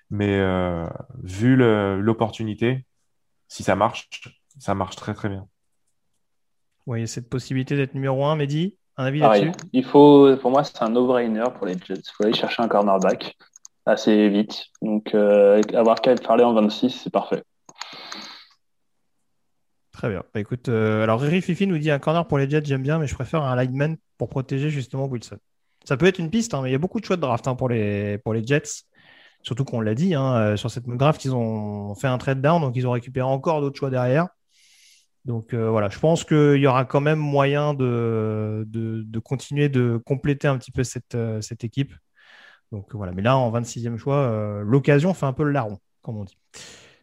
Mais euh, vu l'opportunité, si ça marche, ça marche très très bien. Oui, cette possibilité d'être numéro un, Mehdi, un avis là-dessus? Il faut, pour moi, c'est un no-brainer pour les Jets. Il faut aller chercher un cornerback assez vite. Donc, euh, avoir qu'à Farley en 26, c'est parfait. Très bien. Bah, écoute, euh, alors Riri Fifi nous dit un corner pour les Jets, j'aime bien, mais je préfère un lineman pour protéger justement Wilson. Ça peut être une piste, hein, mais il y a beaucoup de choix de draft hein, pour, les, pour les Jets. Surtout qu'on l'a dit, hein, euh, sur cette draft, ils ont fait un trade down, donc ils ont récupéré encore d'autres choix derrière. Donc euh, voilà, je pense qu'il y aura quand même moyen de, de, continuer de compléter un petit peu cette, cette équipe. Donc voilà, mais là, en 26e choix, l'occasion fait un peu le larron, comme on dit.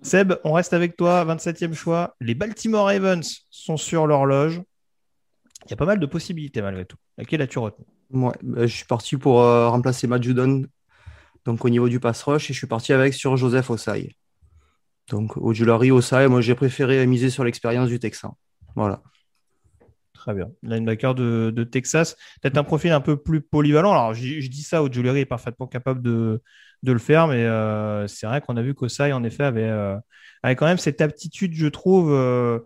Seb, on reste avec toi, 27e choix. Les Baltimore Ravens sont sur l'horloge. Il y a pas mal de possibilités malgré tout. Laquelle as-tu retenu Moi, bah, Je suis parti pour euh, remplacer Matt Judon donc au niveau du pass rush et je suis parti avec sur Joseph Osai. Donc au Julari Osai, moi j'ai préféré miser sur l'expérience du Texan. Voilà. Très bien. Linebacker de, Texas. Peut-être un profil un peu plus polyvalent. Alors je, dis ça, Jewelry est parfaitement capable de, le faire. Mais euh, c'est vrai qu'on a vu qu'Osai, en effet, avait, euh, avait, quand même cette aptitude, je trouve. Euh,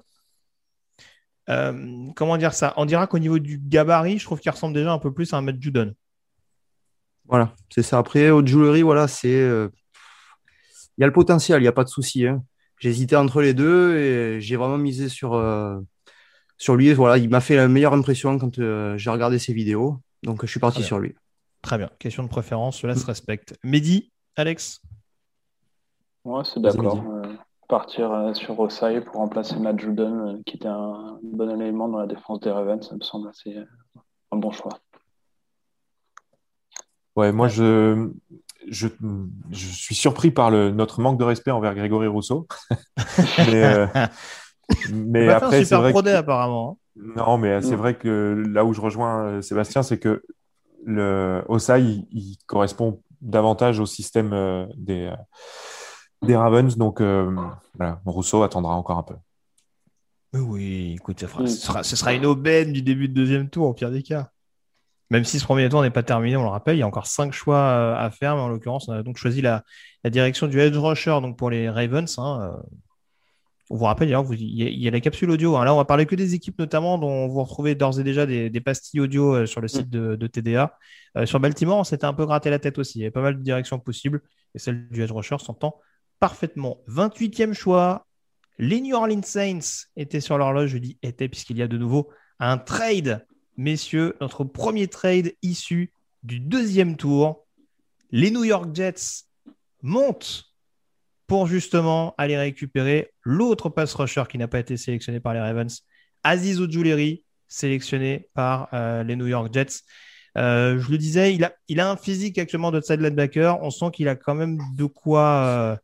comment dire ça? On dira qu'au niveau du gabarit, je trouve qu'il ressemble déjà un peu plus à un Matt Judon. Voilà, c'est ça. Après, au jewelry, voilà, c'est. Il y a le potentiel, il n'y a pas de souci. Hein. J'hésitais entre les deux et j'ai vraiment misé sur, sur lui. Voilà, il m'a fait la meilleure impression quand j'ai regardé ses vidéos. Donc, je suis parti sur lui. Très bien. Question de préférence, cela se respecte. Mehdi, Alex Moi, c'est d'accord. Euh, partir euh, sur Osai pour remplacer Matt Judon, euh, qui était un bon élément dans la défense des Ravens, ça me semble assez un bon choix. Ouais, moi, je, je, je, suis surpris par le, notre manque de respect envers Grégory Rousseau. mais, mais après, c'est vrai. Que... apparemment. Hein. Non, mais c'est vrai que là où je rejoins Sébastien, c'est que le Osai, il, correspond davantage au système euh, des, des Ravens. Donc, euh, voilà, Rousseau attendra encore un peu. Oui, écoute, ça fera- ce, sera, ce sera une aubaine du début de deuxième tour, au pire des cas. Même si ce premier tour n'est pas terminé, on le rappelle, il y a encore cinq choix euh, à faire, mais en l'occurrence, on a donc choisi la, la direction du edge rusher donc pour les Ravens. hein, euh. On vous rappelle, d'ailleurs, il y, a- il y a la capsule audio. hein. Là, on va parler que des équipes, notamment, dont vous retrouvez d'ores et déjà des, des pastilles audio euh, sur le site de, de TDA. Euh, sur Baltimore, on s'était un peu gratté la tête aussi. Il y avait pas mal de directions possibles, et celle du edge rusher s'entend parfaitement. 28e choix, les New Orleans Saints étaient sur l'horloge, je dis étaient puisqu'il y a de nouveau un trade. Messieurs, notre premier trade issu du deuxième tour. Les New York Jets montent pour justement aller récupérer l'autre pass rusher qui n'a pas été sélectionné par les Ravens, Aziz Ojulari, sélectionné par euh, les New York Jets. Euh, je le disais, il a, il a un physique actuellement de side linebacker. On sent qu'il a quand même de quoi, euh,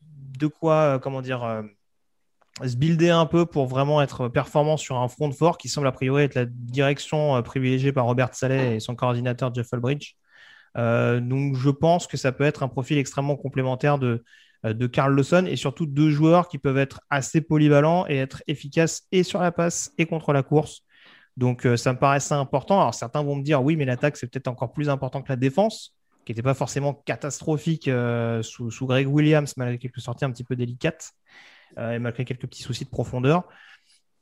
de quoi, comment dire, se builder un peu pour vraiment être performant sur un front fort qui semble a priori être la direction privilégiée par Robert Saleh et son coordinateur Jeff Albridge. Euh, donc je pense que ça peut être un profil extrêmement complémentaire de, euh, de Carl Lawson et surtout deux joueurs qui peuvent être assez polyvalents et être efficaces et sur la passe et contre la course. Donc euh, ça me paraissait important. Alors certains vont me dire oui, mais l'attaque c'est peut-être encore plus important que la défense, qui n'était pas forcément catastrophique sous, Greg Williams, malgré quelques sorties un petit peu délicates et malgré quelques petits soucis de profondeur.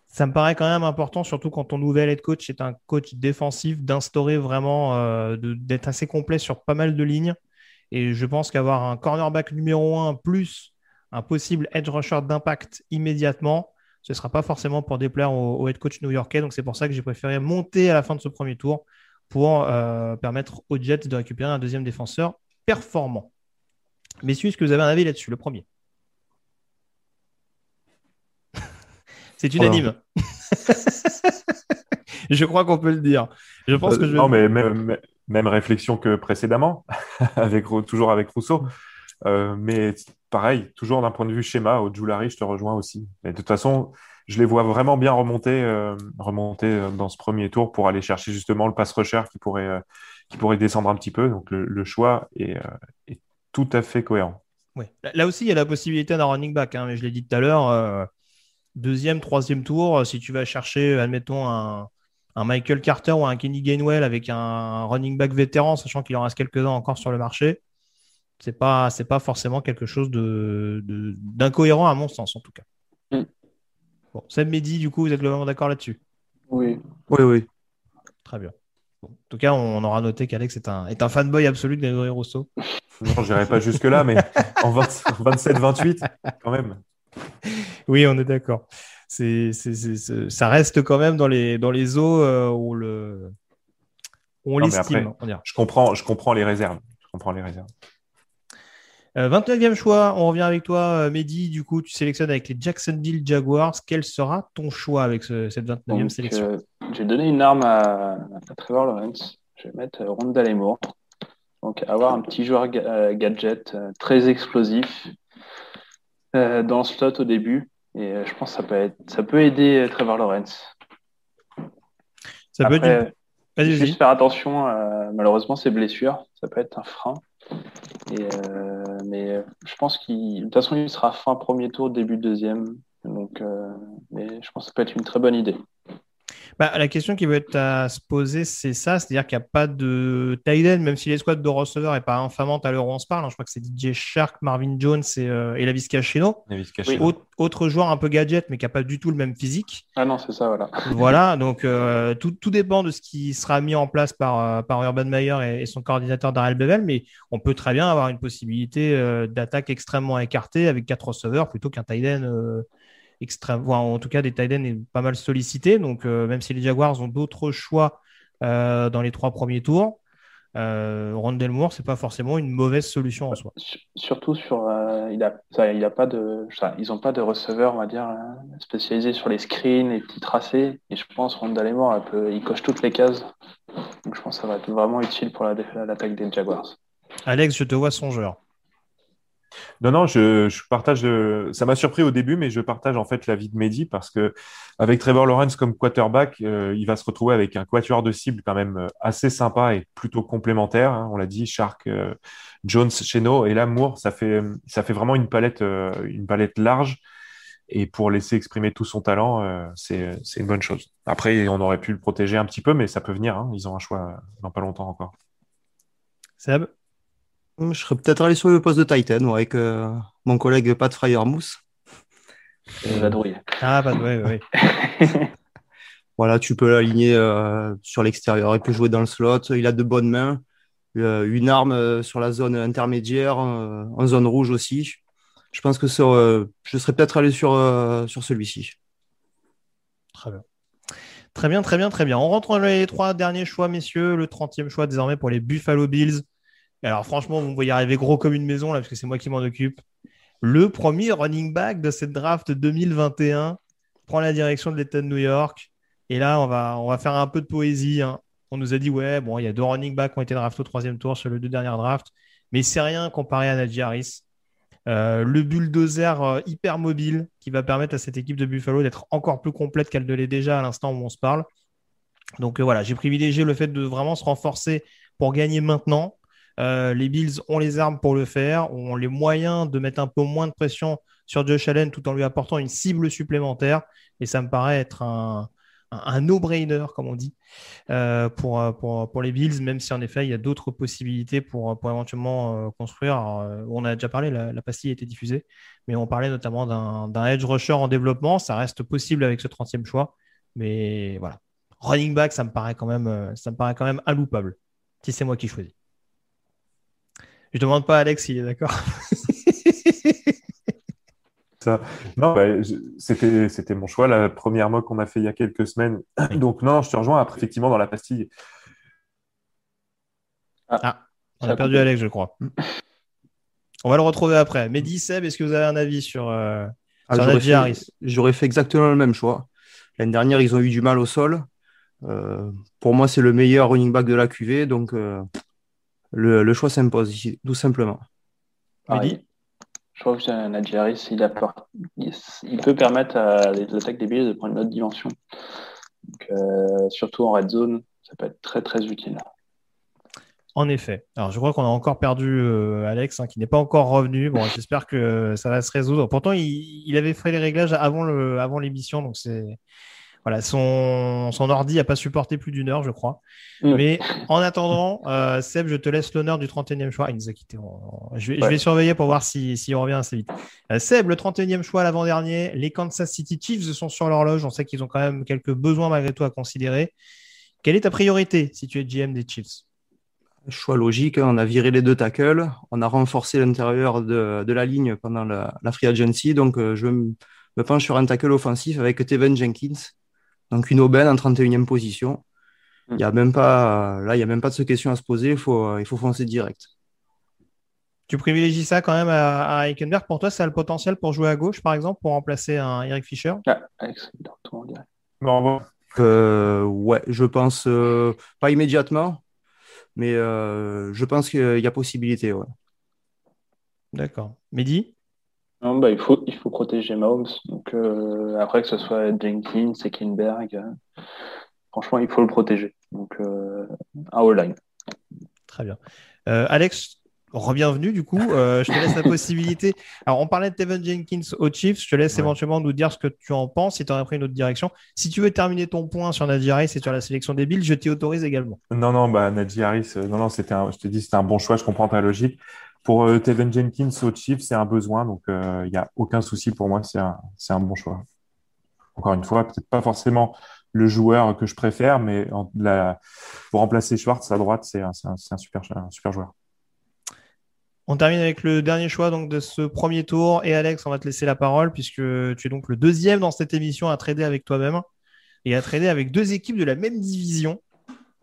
Ça me paraît quand même important, surtout quand ton nouvel head coach est un coach défensif, d'instaurer vraiment, euh, d'être assez complet sur pas mal de lignes. Et je pense qu'avoir un cornerback numéro 1 plus un possible edge rusher d'impact immédiatement, ce ne sera pas forcément pour déplaire au, au head coach new-yorkais. Donc c'est pour ça que j'ai préféré monter à la fin de ce premier tour pour euh, permettre aux Jets de récupérer un deuxième défenseur performant. Messieurs, est-ce que vous avez un avis là-dessus Le premier? C'est unanime. je crois qu'on peut le dire. Je pense que je vais... Euh, Non, mais même, même réflexion que précédemment, avec, toujours avec Rousseau. Euh, mais pareil, toujours d'un point de vue schéma, au Joulari, je te rejoins aussi. Mais de toute façon, je les vois vraiment bien remonter, euh, remonter euh, dans ce premier tour pour aller chercher justement le pass rusher qui pourrait, euh, qui pourrait descendre un petit peu. Donc le, le choix est, euh, est tout à fait cohérent. Ouais. Là, aussi, il y a la possibilité d'un running back. hein, mais je l'ai dit tout à l'heure, euh, deuxième, troisième tour, euh, si tu vas chercher, admettons, un, un Michael Carter ou un Kenny Gainwell avec un running back vétéran, sachant qu'il en reste quelques-uns encore sur le marché, c'est pas, c'est pas forcément quelque chose de, de- d'incohérent à mon sens, en tout cas. Mm. Bon, Seb Mehdi, du coup, vous êtes globalement d'accord là-dessus? Oui. Oui, oui. Très bien. Bon, en tout cas, on aura noté qu'Alex est un, est un fanboy absolu de Grégory Rousseau. Non, je n'irai pas jusque-là, mais en 27-28, quand même. Oui, on est d'accord. C'est, ça reste quand même dans les, dans les eaux euh, où, le, où on l'estime. Je comprends, je comprends les réserves. Je comprends les réserves. Euh, 29e choix, on revient avec toi, euh, Mehdi. Du coup, tu sélectionnes avec les Jacksonville Jaguars. Quel sera ton choix avec ce- cette 29e Donc, sélection? euh, j'ai donné une arme à, à Trevor Lawrence. Je vais mettre euh, Rondale et Moore. Donc, avoir un petit joueur ga- euh, gadget euh, très explosif euh, dans le slot au début. Et euh, je pense que ça peut, être, ça peut aider euh, Trevor Lawrence. Ça peut Après, être. Juste faire attention, malheureusement, ses blessures. Ça peut être un frein. Et, mais je pense qu'il, de toute façon, il sera fin premier tour, début deuxième. Donc, mais je pense que ça peut être une très bonne idée. Bah, la question qui va être à se poser, c'est ça, c'est-à-dire qu'il n'y a pas de tight end, même si l'escouade de receveurs n'est pas infamante à l'heure où on se parle. hein. je crois que c'est DJ Shark, Marvin Jones et, euh, et Lavis Cachet. Oui. Autre, autre joueur un peu gadget, mais qui n'a pas du tout le même physique. Ah non, c'est ça, voilà. voilà, donc euh, tout, tout dépend de ce qui sera mis en place par, euh, par Urban Meyer et, et son coordinateur Darrell Bevel, mais on peut très bien avoir une possibilité euh, d'attaque extrêmement écartée avec quatre receveurs plutôt qu'un tight end euh, extrême, voire en tout cas des tight ends est pas mal sollicités. Donc euh, même si les Jaguars ont d'autres choix euh, dans les trois premiers tours, euh, Rondell Moore c'est pas forcément une mauvaise solution en soi. Sur- Surtout sur, euh, il a, ça, il a pas de, ça, ils n'ont pas de receveur, on va dire, spécialisé sur les screens, les petits tracés. Et je pense Rondale et Moore, peut- il coche toutes les cases. Donc je pense que ça va être vraiment utile pour la l'attaque des Jaguars. Alex, je te vois songeur. Non, non, je, partage. ça m'a surpris au début, mais je partage en fait l'avis de Mehdi parce que avec Trevor Lawrence comme quarterback, euh, il va se retrouver avec un quatuor de cible quand même euh, assez sympa et plutôt complémentaire. hein. on l'a dit, Shark, euh, Jones, Cheno et là Moore, ça fait ça fait vraiment une palette une palette large Et pour laisser exprimer tout son talent, c'est une bonne chose. Après, on aurait pu le protéger un petit peu, mais ça peut venir. Hein. Ils ont un choix dans pas longtemps encore. Seb? Je serais peut-être allé sur le poste de Titan avec mon collègue Pat Fryermousse. Ah, Pat, oui, oui. voilà, tu peux l'aligner sur l'extérieur. Il peut jouer dans le slot. Il a de bonnes mains. Euh, une arme euh, sur la zone intermédiaire, euh, en zone rouge aussi. Je pense que je serais peut-être allé sur, sur celui-ci. Très bien. Très bien, très bien, très bien. On rentre dans les trois derniers choix, messieurs. Le 30e choix désormais pour les Buffalo Bills. Alors franchement, vous me voyez arriver gros comme une maison là, parce que c'est moi qui m'en occupe. Le premier running back de cette draft 2021 prend la direction de l'État de New York. Et là, on va, on va faire un peu de poésie. Hein on nous a dit, ouais, bon, il y a deux running backs qui ont été draftés au troisième tour sur les deux dernières drafts, mais c'est rien comparé à Najee Harris. Euh, le bulldozer euh, hyper mobile qui va permettre à cette équipe de Buffalo d'être encore plus complète qu'elle ne l'est déjà à l'instant où on se parle. Donc euh, voilà, j'ai privilégié le fait de vraiment se renforcer pour gagner maintenant. Les Bills ont les armes pour le faire, ont les moyens de mettre un peu moins de pression sur Josh Allen tout en lui apportant une cible supplémentaire. Et ça me paraît être un, un, no-brainer, comme on dit, euh, pour, euh, pour, pour, les Bills, même si en effet, il y a d'autres possibilités pour, pour éventuellement euh, construire. on a déjà parlé, la, pastille a été diffusée, mais on parlait notamment d'un edge rusher en développement. Ça reste possible avec ce 30e choix, mais voilà. Running back, ça me paraît quand même, ça me paraît quand même inloupable, si c'est moi qui choisis. Je demande pas à Alex s'il est d'accord. Non, bah, c'était, c'était mon choix, la première moque qu'on a fait il y a quelques semaines. Donc, non, je te rejoins. Après, effectivement, dans la pastille. Ah, ah on a perdu Alex, je crois. On va le retrouver après. Mehdi, Seb, est-ce que vous avez un avis sur, euh, ah, j'aurais, fait, exactement le même choix. L'année dernière, ils ont eu du mal au sol. Euh, pour moi, c'est le meilleur running back de la QV. Donc, euh, le, choix s'impose ici, tout simplement. Mehdi? Je trouve que Najee Harris, il, peut permettre à les attaques des Bills de prendre une autre dimension. Euh, surtout en red zone, ça peut être très très utile. En effet. Alors, je crois qu'on a encore perdu euh, Alex, hein, qui n'est pas encore revenu. Bon, j'espère que ça va se résoudre. Pourtant, il, avait fait les réglages avant l'émission, avant donc c'est voilà, son, son ordi n'a pas supporté plus d'une heure, je crois. Mais en attendant, euh, Seb, je te laisse l'honneur du 31e choix. Il nous a quittés. Je, vais, surveiller pour voir s'il si, revient assez vite. Euh, Seb, le 31e choix l'avant-dernier. Les Kansas City Chiefs sont sur l'horloge. On sait qu'ils ont quand même quelques besoins malgré tout à considérer. Quelle est ta priorité si tu es GM des Chiefs? Choix logique. Hein. On a viré les deux tackles. On a renforcé l'intérieur de, la ligne pendant la, free agency. Donc, euh, je me, me penche sur un tackle offensif avec Teven Jenkins donc une aubaine en 31e position. Hmm. Il y a même pas, là, il n'y a même pas de question à se poser. Il faut, il faut foncer direct. Tu privilégies ça quand même à, à Eichenberg. Pour toi, ça a le potentiel pour jouer à gauche, par exemple, pour remplacer un Eric Fischer? Ah, euh, ouais, je pense euh, pas immédiatement, mais euh, je pense qu'il y a possibilité. Ouais. D'accord. Mehdi? Non, bah, il, faut, il faut protéger Mahomes. Donc, euh, après, que ce soit Jenkins, Ekenberg, euh, franchement, il faut le protéger. Donc, euh, un all-line. Très bien. Alex, re-bienvenue du coup. je te laisse la possibilité. Alors, on parlait de Tevin Jenkins au Chiefs. Je te laisse éventuellement nous dire ce que tu en penses si tu aurais pris une autre direction. Si tu veux terminer ton point sur Nadia Harris et sur la sélection des Bills, je t'y autorise également. Non, non, bah, Nadia Harris, non, non, c'était je te dis, c'était un bon choix. Je comprends ta logique. Pour euh, Tevin Jenkins au Chief, c'est un besoin, donc il euh, n'y a aucun souci pour moi, c'est un, un, bon choix. Encore une fois, peut-être pas forcément le joueur que je préfère, mais pour remplacer Schwartz à droite, c'est un, un, super, un super joueur. On termine avec le dernier choix donc, de ce premier tour. Et Alex, on va te laisser la parole puisque tu es donc le deuxième dans cette émission à trader avec toi-même et à trader avec deux équipes de la même division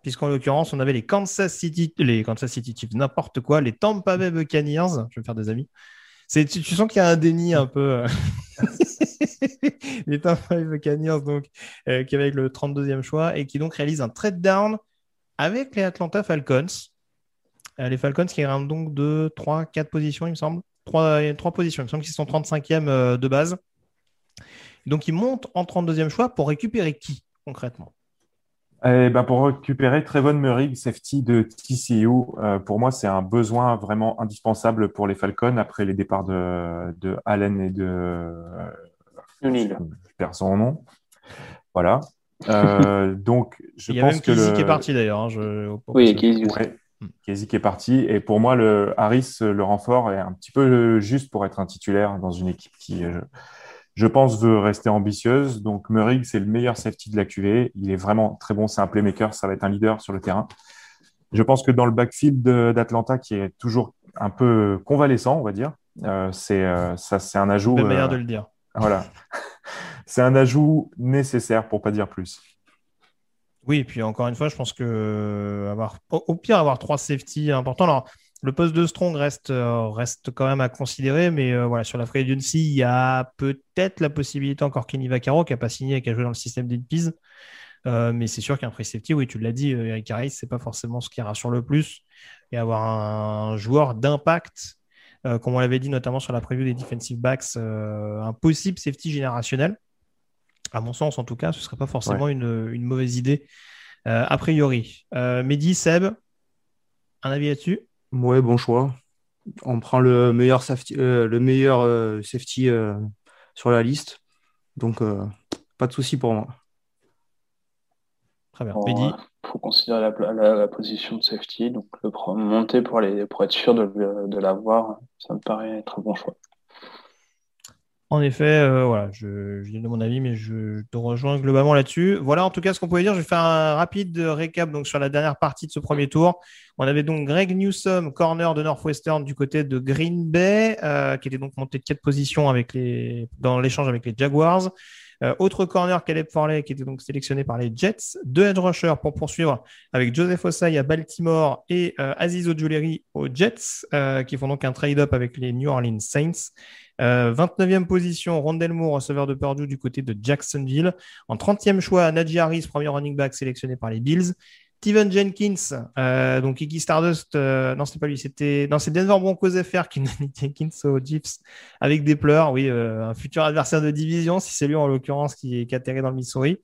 puisqu'en l'occurrence, on avait les Kansas City, les Kansas City Chiefs, n'importe quoi, les Tampa Bay Buccaneers. Je vais me faire des amis. Tu, tu, sens qu'il y a un déni un peu. Euh, les Tampa Bay Buccaneers, donc, euh, qui avec le 32e choix et qui donc réalise un trade down avec les Atlanta Falcons. Euh, les Falcons qui grimpent donc de 3, 4 positions, il me semble. 3, 3 positions. Il me semble qu'ils sont 35e de base. Donc, ils montent en 32e choix pour récupérer qui concrètement? Eh ben pour récupérer Trevon Murray, safety de TCU, euh, pour moi, c'est un besoin vraiment indispensable pour les Falcons après les départs de, de Allen et de, Unil. Je perds son nom. Voilà. Euh, donc, je Il y a pense même que Casey le... qui est parti d'ailleurs. hein, je- Oui, Casey. Ouais, Casey qui est parti. Et pour moi, le Harris, le renfort, est un petit peu juste pour être un titulaire dans une équipe qui, euh, je pense, veut rester ambitieuse. Donc, Murray, c'est le meilleur safety de la QV. Il est vraiment très bon. C'est un playmaker. Ça va être un leader sur le terrain. Je pense que dans le backfield d'Atlanta, qui est toujours un peu convalescent, on va dire, euh, c'est euh, ça, c'est un ajout. Manière euh, de le dire. Voilà. c'est un ajout nécessaire pour pas dire plus. Oui, et puis encore une fois, je pense que avoir, au, au pire, avoir trois safety importants. Alors, le poste de Strong reste, euh, reste quand même à considérer, mais euh, voilà, sur la free agency, il y a peut-être la possibilité encore Kenny Vaccaro qui n'a pas signé et qui a joué dans le système d'Inpiz. Euh, mais c'est sûr qu'un free safety, oui, tu l'as dit, Eric Harris, c'est pas forcément ce qui rassure le plus. Et avoir un joueur d'impact, euh, comme on l'avait dit notamment sur la preview des defensive backs, un possible safety générationnel, à mon sens en tout cas, ce serait pas forcément une, une mauvaise idée a priori. Mehdi, Seb, un avis là-dessus? Ouais, bon choix. On prend le meilleur safety, euh, le meilleur euh, safety euh, sur la liste. Donc, euh, pas de souci pour moi. Très bien. Bon, euh, faut considérer la, pla- la- la position de safety, donc le monter pour, les, pour être sûr de l'avoir, ça me paraît être un bon choix. En effet, euh, voilà, je, je donne mon avis, mais je te rejoins globalement là-dessus. Voilà en tout cas ce qu'on pouvait dire. Je vais faire un rapide récap donc, sur la dernière partie de ce premier tour. On avait donc Greg Newsom, corner de Northwestern du côté de Green Bay, euh, qui était donc monté de quatre positions avec les, dans l'échange avec les Jaguars. Euh, autre corner, Caleb Farley, qui était donc sélectionné par les Jets. Deux edge rushers pour poursuivre avec Joseph Osai à Baltimore et euh, Aziz aux Jets, euh, qui font donc un trade-up avec les New Orleans Saints. Euh, 29e position, Rondell Moore, receveur de Purdue du côté de Jacksonville. En 30e choix, Najee Harris, premier running back sélectionné par les Bills. Steven Jenkins, euh, donc Iggy Stardust, euh, non, c'était pas lui, c'était non, c'est Denver Broncos FR qui Jenkins aux Chiefs avec des pleurs, oui, euh, un futur adversaire de division, si c'est lui en l'occurrence qui est atterri dans le Missouri.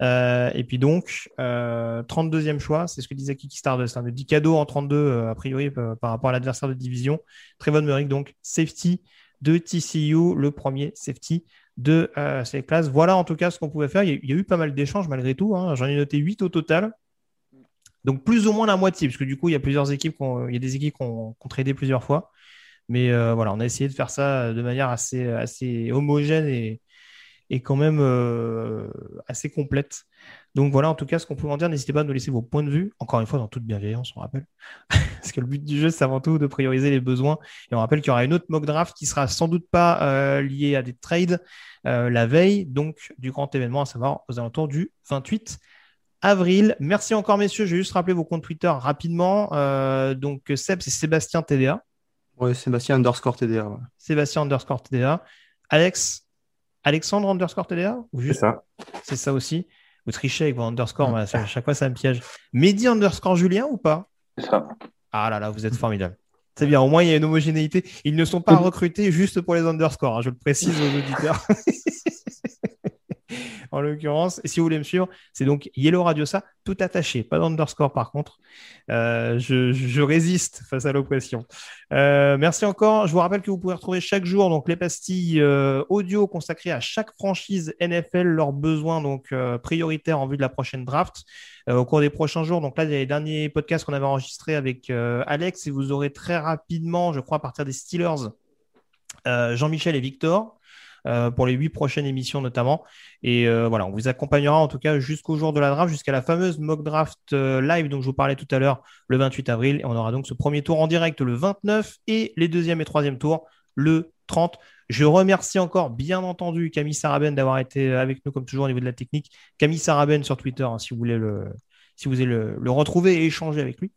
Et puis donc, euh, 32e choix, c'est ce que disait Kiki Stardust, hein, de 10 cadeaux en 32, euh, a priori, par rapport à l'adversaire de division. Trevon Merrick, donc, safety de TCU, le premier safety de euh, ces classes. Voilà en tout cas ce qu'on pouvait faire. Il y, a, eu pas mal d'échanges malgré tout. hein. J'en ai noté 8 au total. Donc plus ou moins la moitié, parce que du coup, il y a plusieurs équipes, il y a des équipes qui ont, tradé plusieurs fois. Mais euh, voilà, on a essayé de faire ça de manière assez, homogène et, et quand même euh, assez complète. Donc voilà, en tout cas, ce qu'on peut en dire, n'hésitez pas à nous laisser vos points de vue, encore une fois, dans toute bienveillance, on rappelle. Parce que le but du jeu, c'est avant tout de prioriser les besoins. Et on rappelle qu'il y aura une autre mock draft qui sera sans doute pas euh, liée à des trades euh, la veille, donc du grand événement, à savoir aux alentours du 28 avril. Merci encore, messieurs. Je vais juste rappeler vos comptes Twitter rapidement. Euh, donc, Seb, c'est Sébastien TDA. Ouais, Sébastien underscore TDA. ouais. Sébastien underscore TDA. Alex, Alexandre underscore TDA ou C'est juste ça. C'est ça aussi. Vous trichez avec vos underscore, mais à chaque fois ça me piège. Mehdi underscore Julien ou pas? C'est ça. Ah là là, vous êtes formidable. C'est bien, au moins il y a une homogénéité. Ils ne sont pas recrutés juste pour les underscores, hein, je le précise aux auditeurs. en l'occurrence, et si vous voulez me suivre, c'est donc Yellow Radiosa, tout attaché, pas d'underscore par contre. Euh, je, résiste face à l'oppression. Euh, merci encore. Je vous rappelle que vous pouvez retrouver chaque jour donc les pastilles euh, audio consacrées à chaque franchise NFL, leurs besoins donc prioritaires en vue de la prochaine draft au cours des prochains jours. Donc là, il y a les derniers podcasts qu'on avait enregistrés avec Alex et vous aurez très rapidement, je crois, à partir des Steelers, Jean-Michel et Victor. Euh, pour les huit prochaines émissions notamment. Et euh, voilà, on vous accompagnera en tout cas jusqu'au jour de la draft, jusqu'à la fameuse mock draft euh, live dont je vous parlais tout à l'heure le 28 avril. Et on aura donc ce premier tour en direct le 29 et les deuxième et troisième tours le 30. Je remercie encore, bien entendu, Camille Saraben d'avoir été avec nous comme toujours au niveau de la technique. Camille Saraben sur Twitter, hein, si vous voulez le, si vous voulez le, le retrouver et échanger avec lui.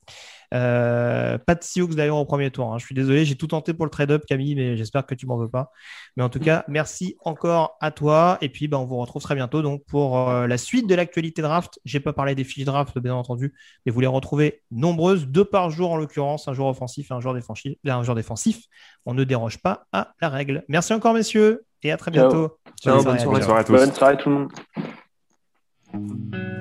Euh, pas de Sioux d'ailleurs au premier tour. hein. Je suis désolé, j'ai tout tenté pour le trade-up, Camille, mais j'espère que tu m'en veux pas. Mais en tout cas, merci encore à toi. Et puis, ben, on vous retrouve très bientôt donc pour euh, la suite de l'actualité draft. J'ai pas parlé des fiches draft, bien entendu, mais vous les retrouvez nombreuses, deux par jour en l'occurrence, un jour offensif et un jour défensif. Un jour défensif. On ne déroge pas à la règle. Merci encore, messieurs, et à très bientôt. Ciao, Bonne bonne soirée. À tous. Bonne soirée tout le monde.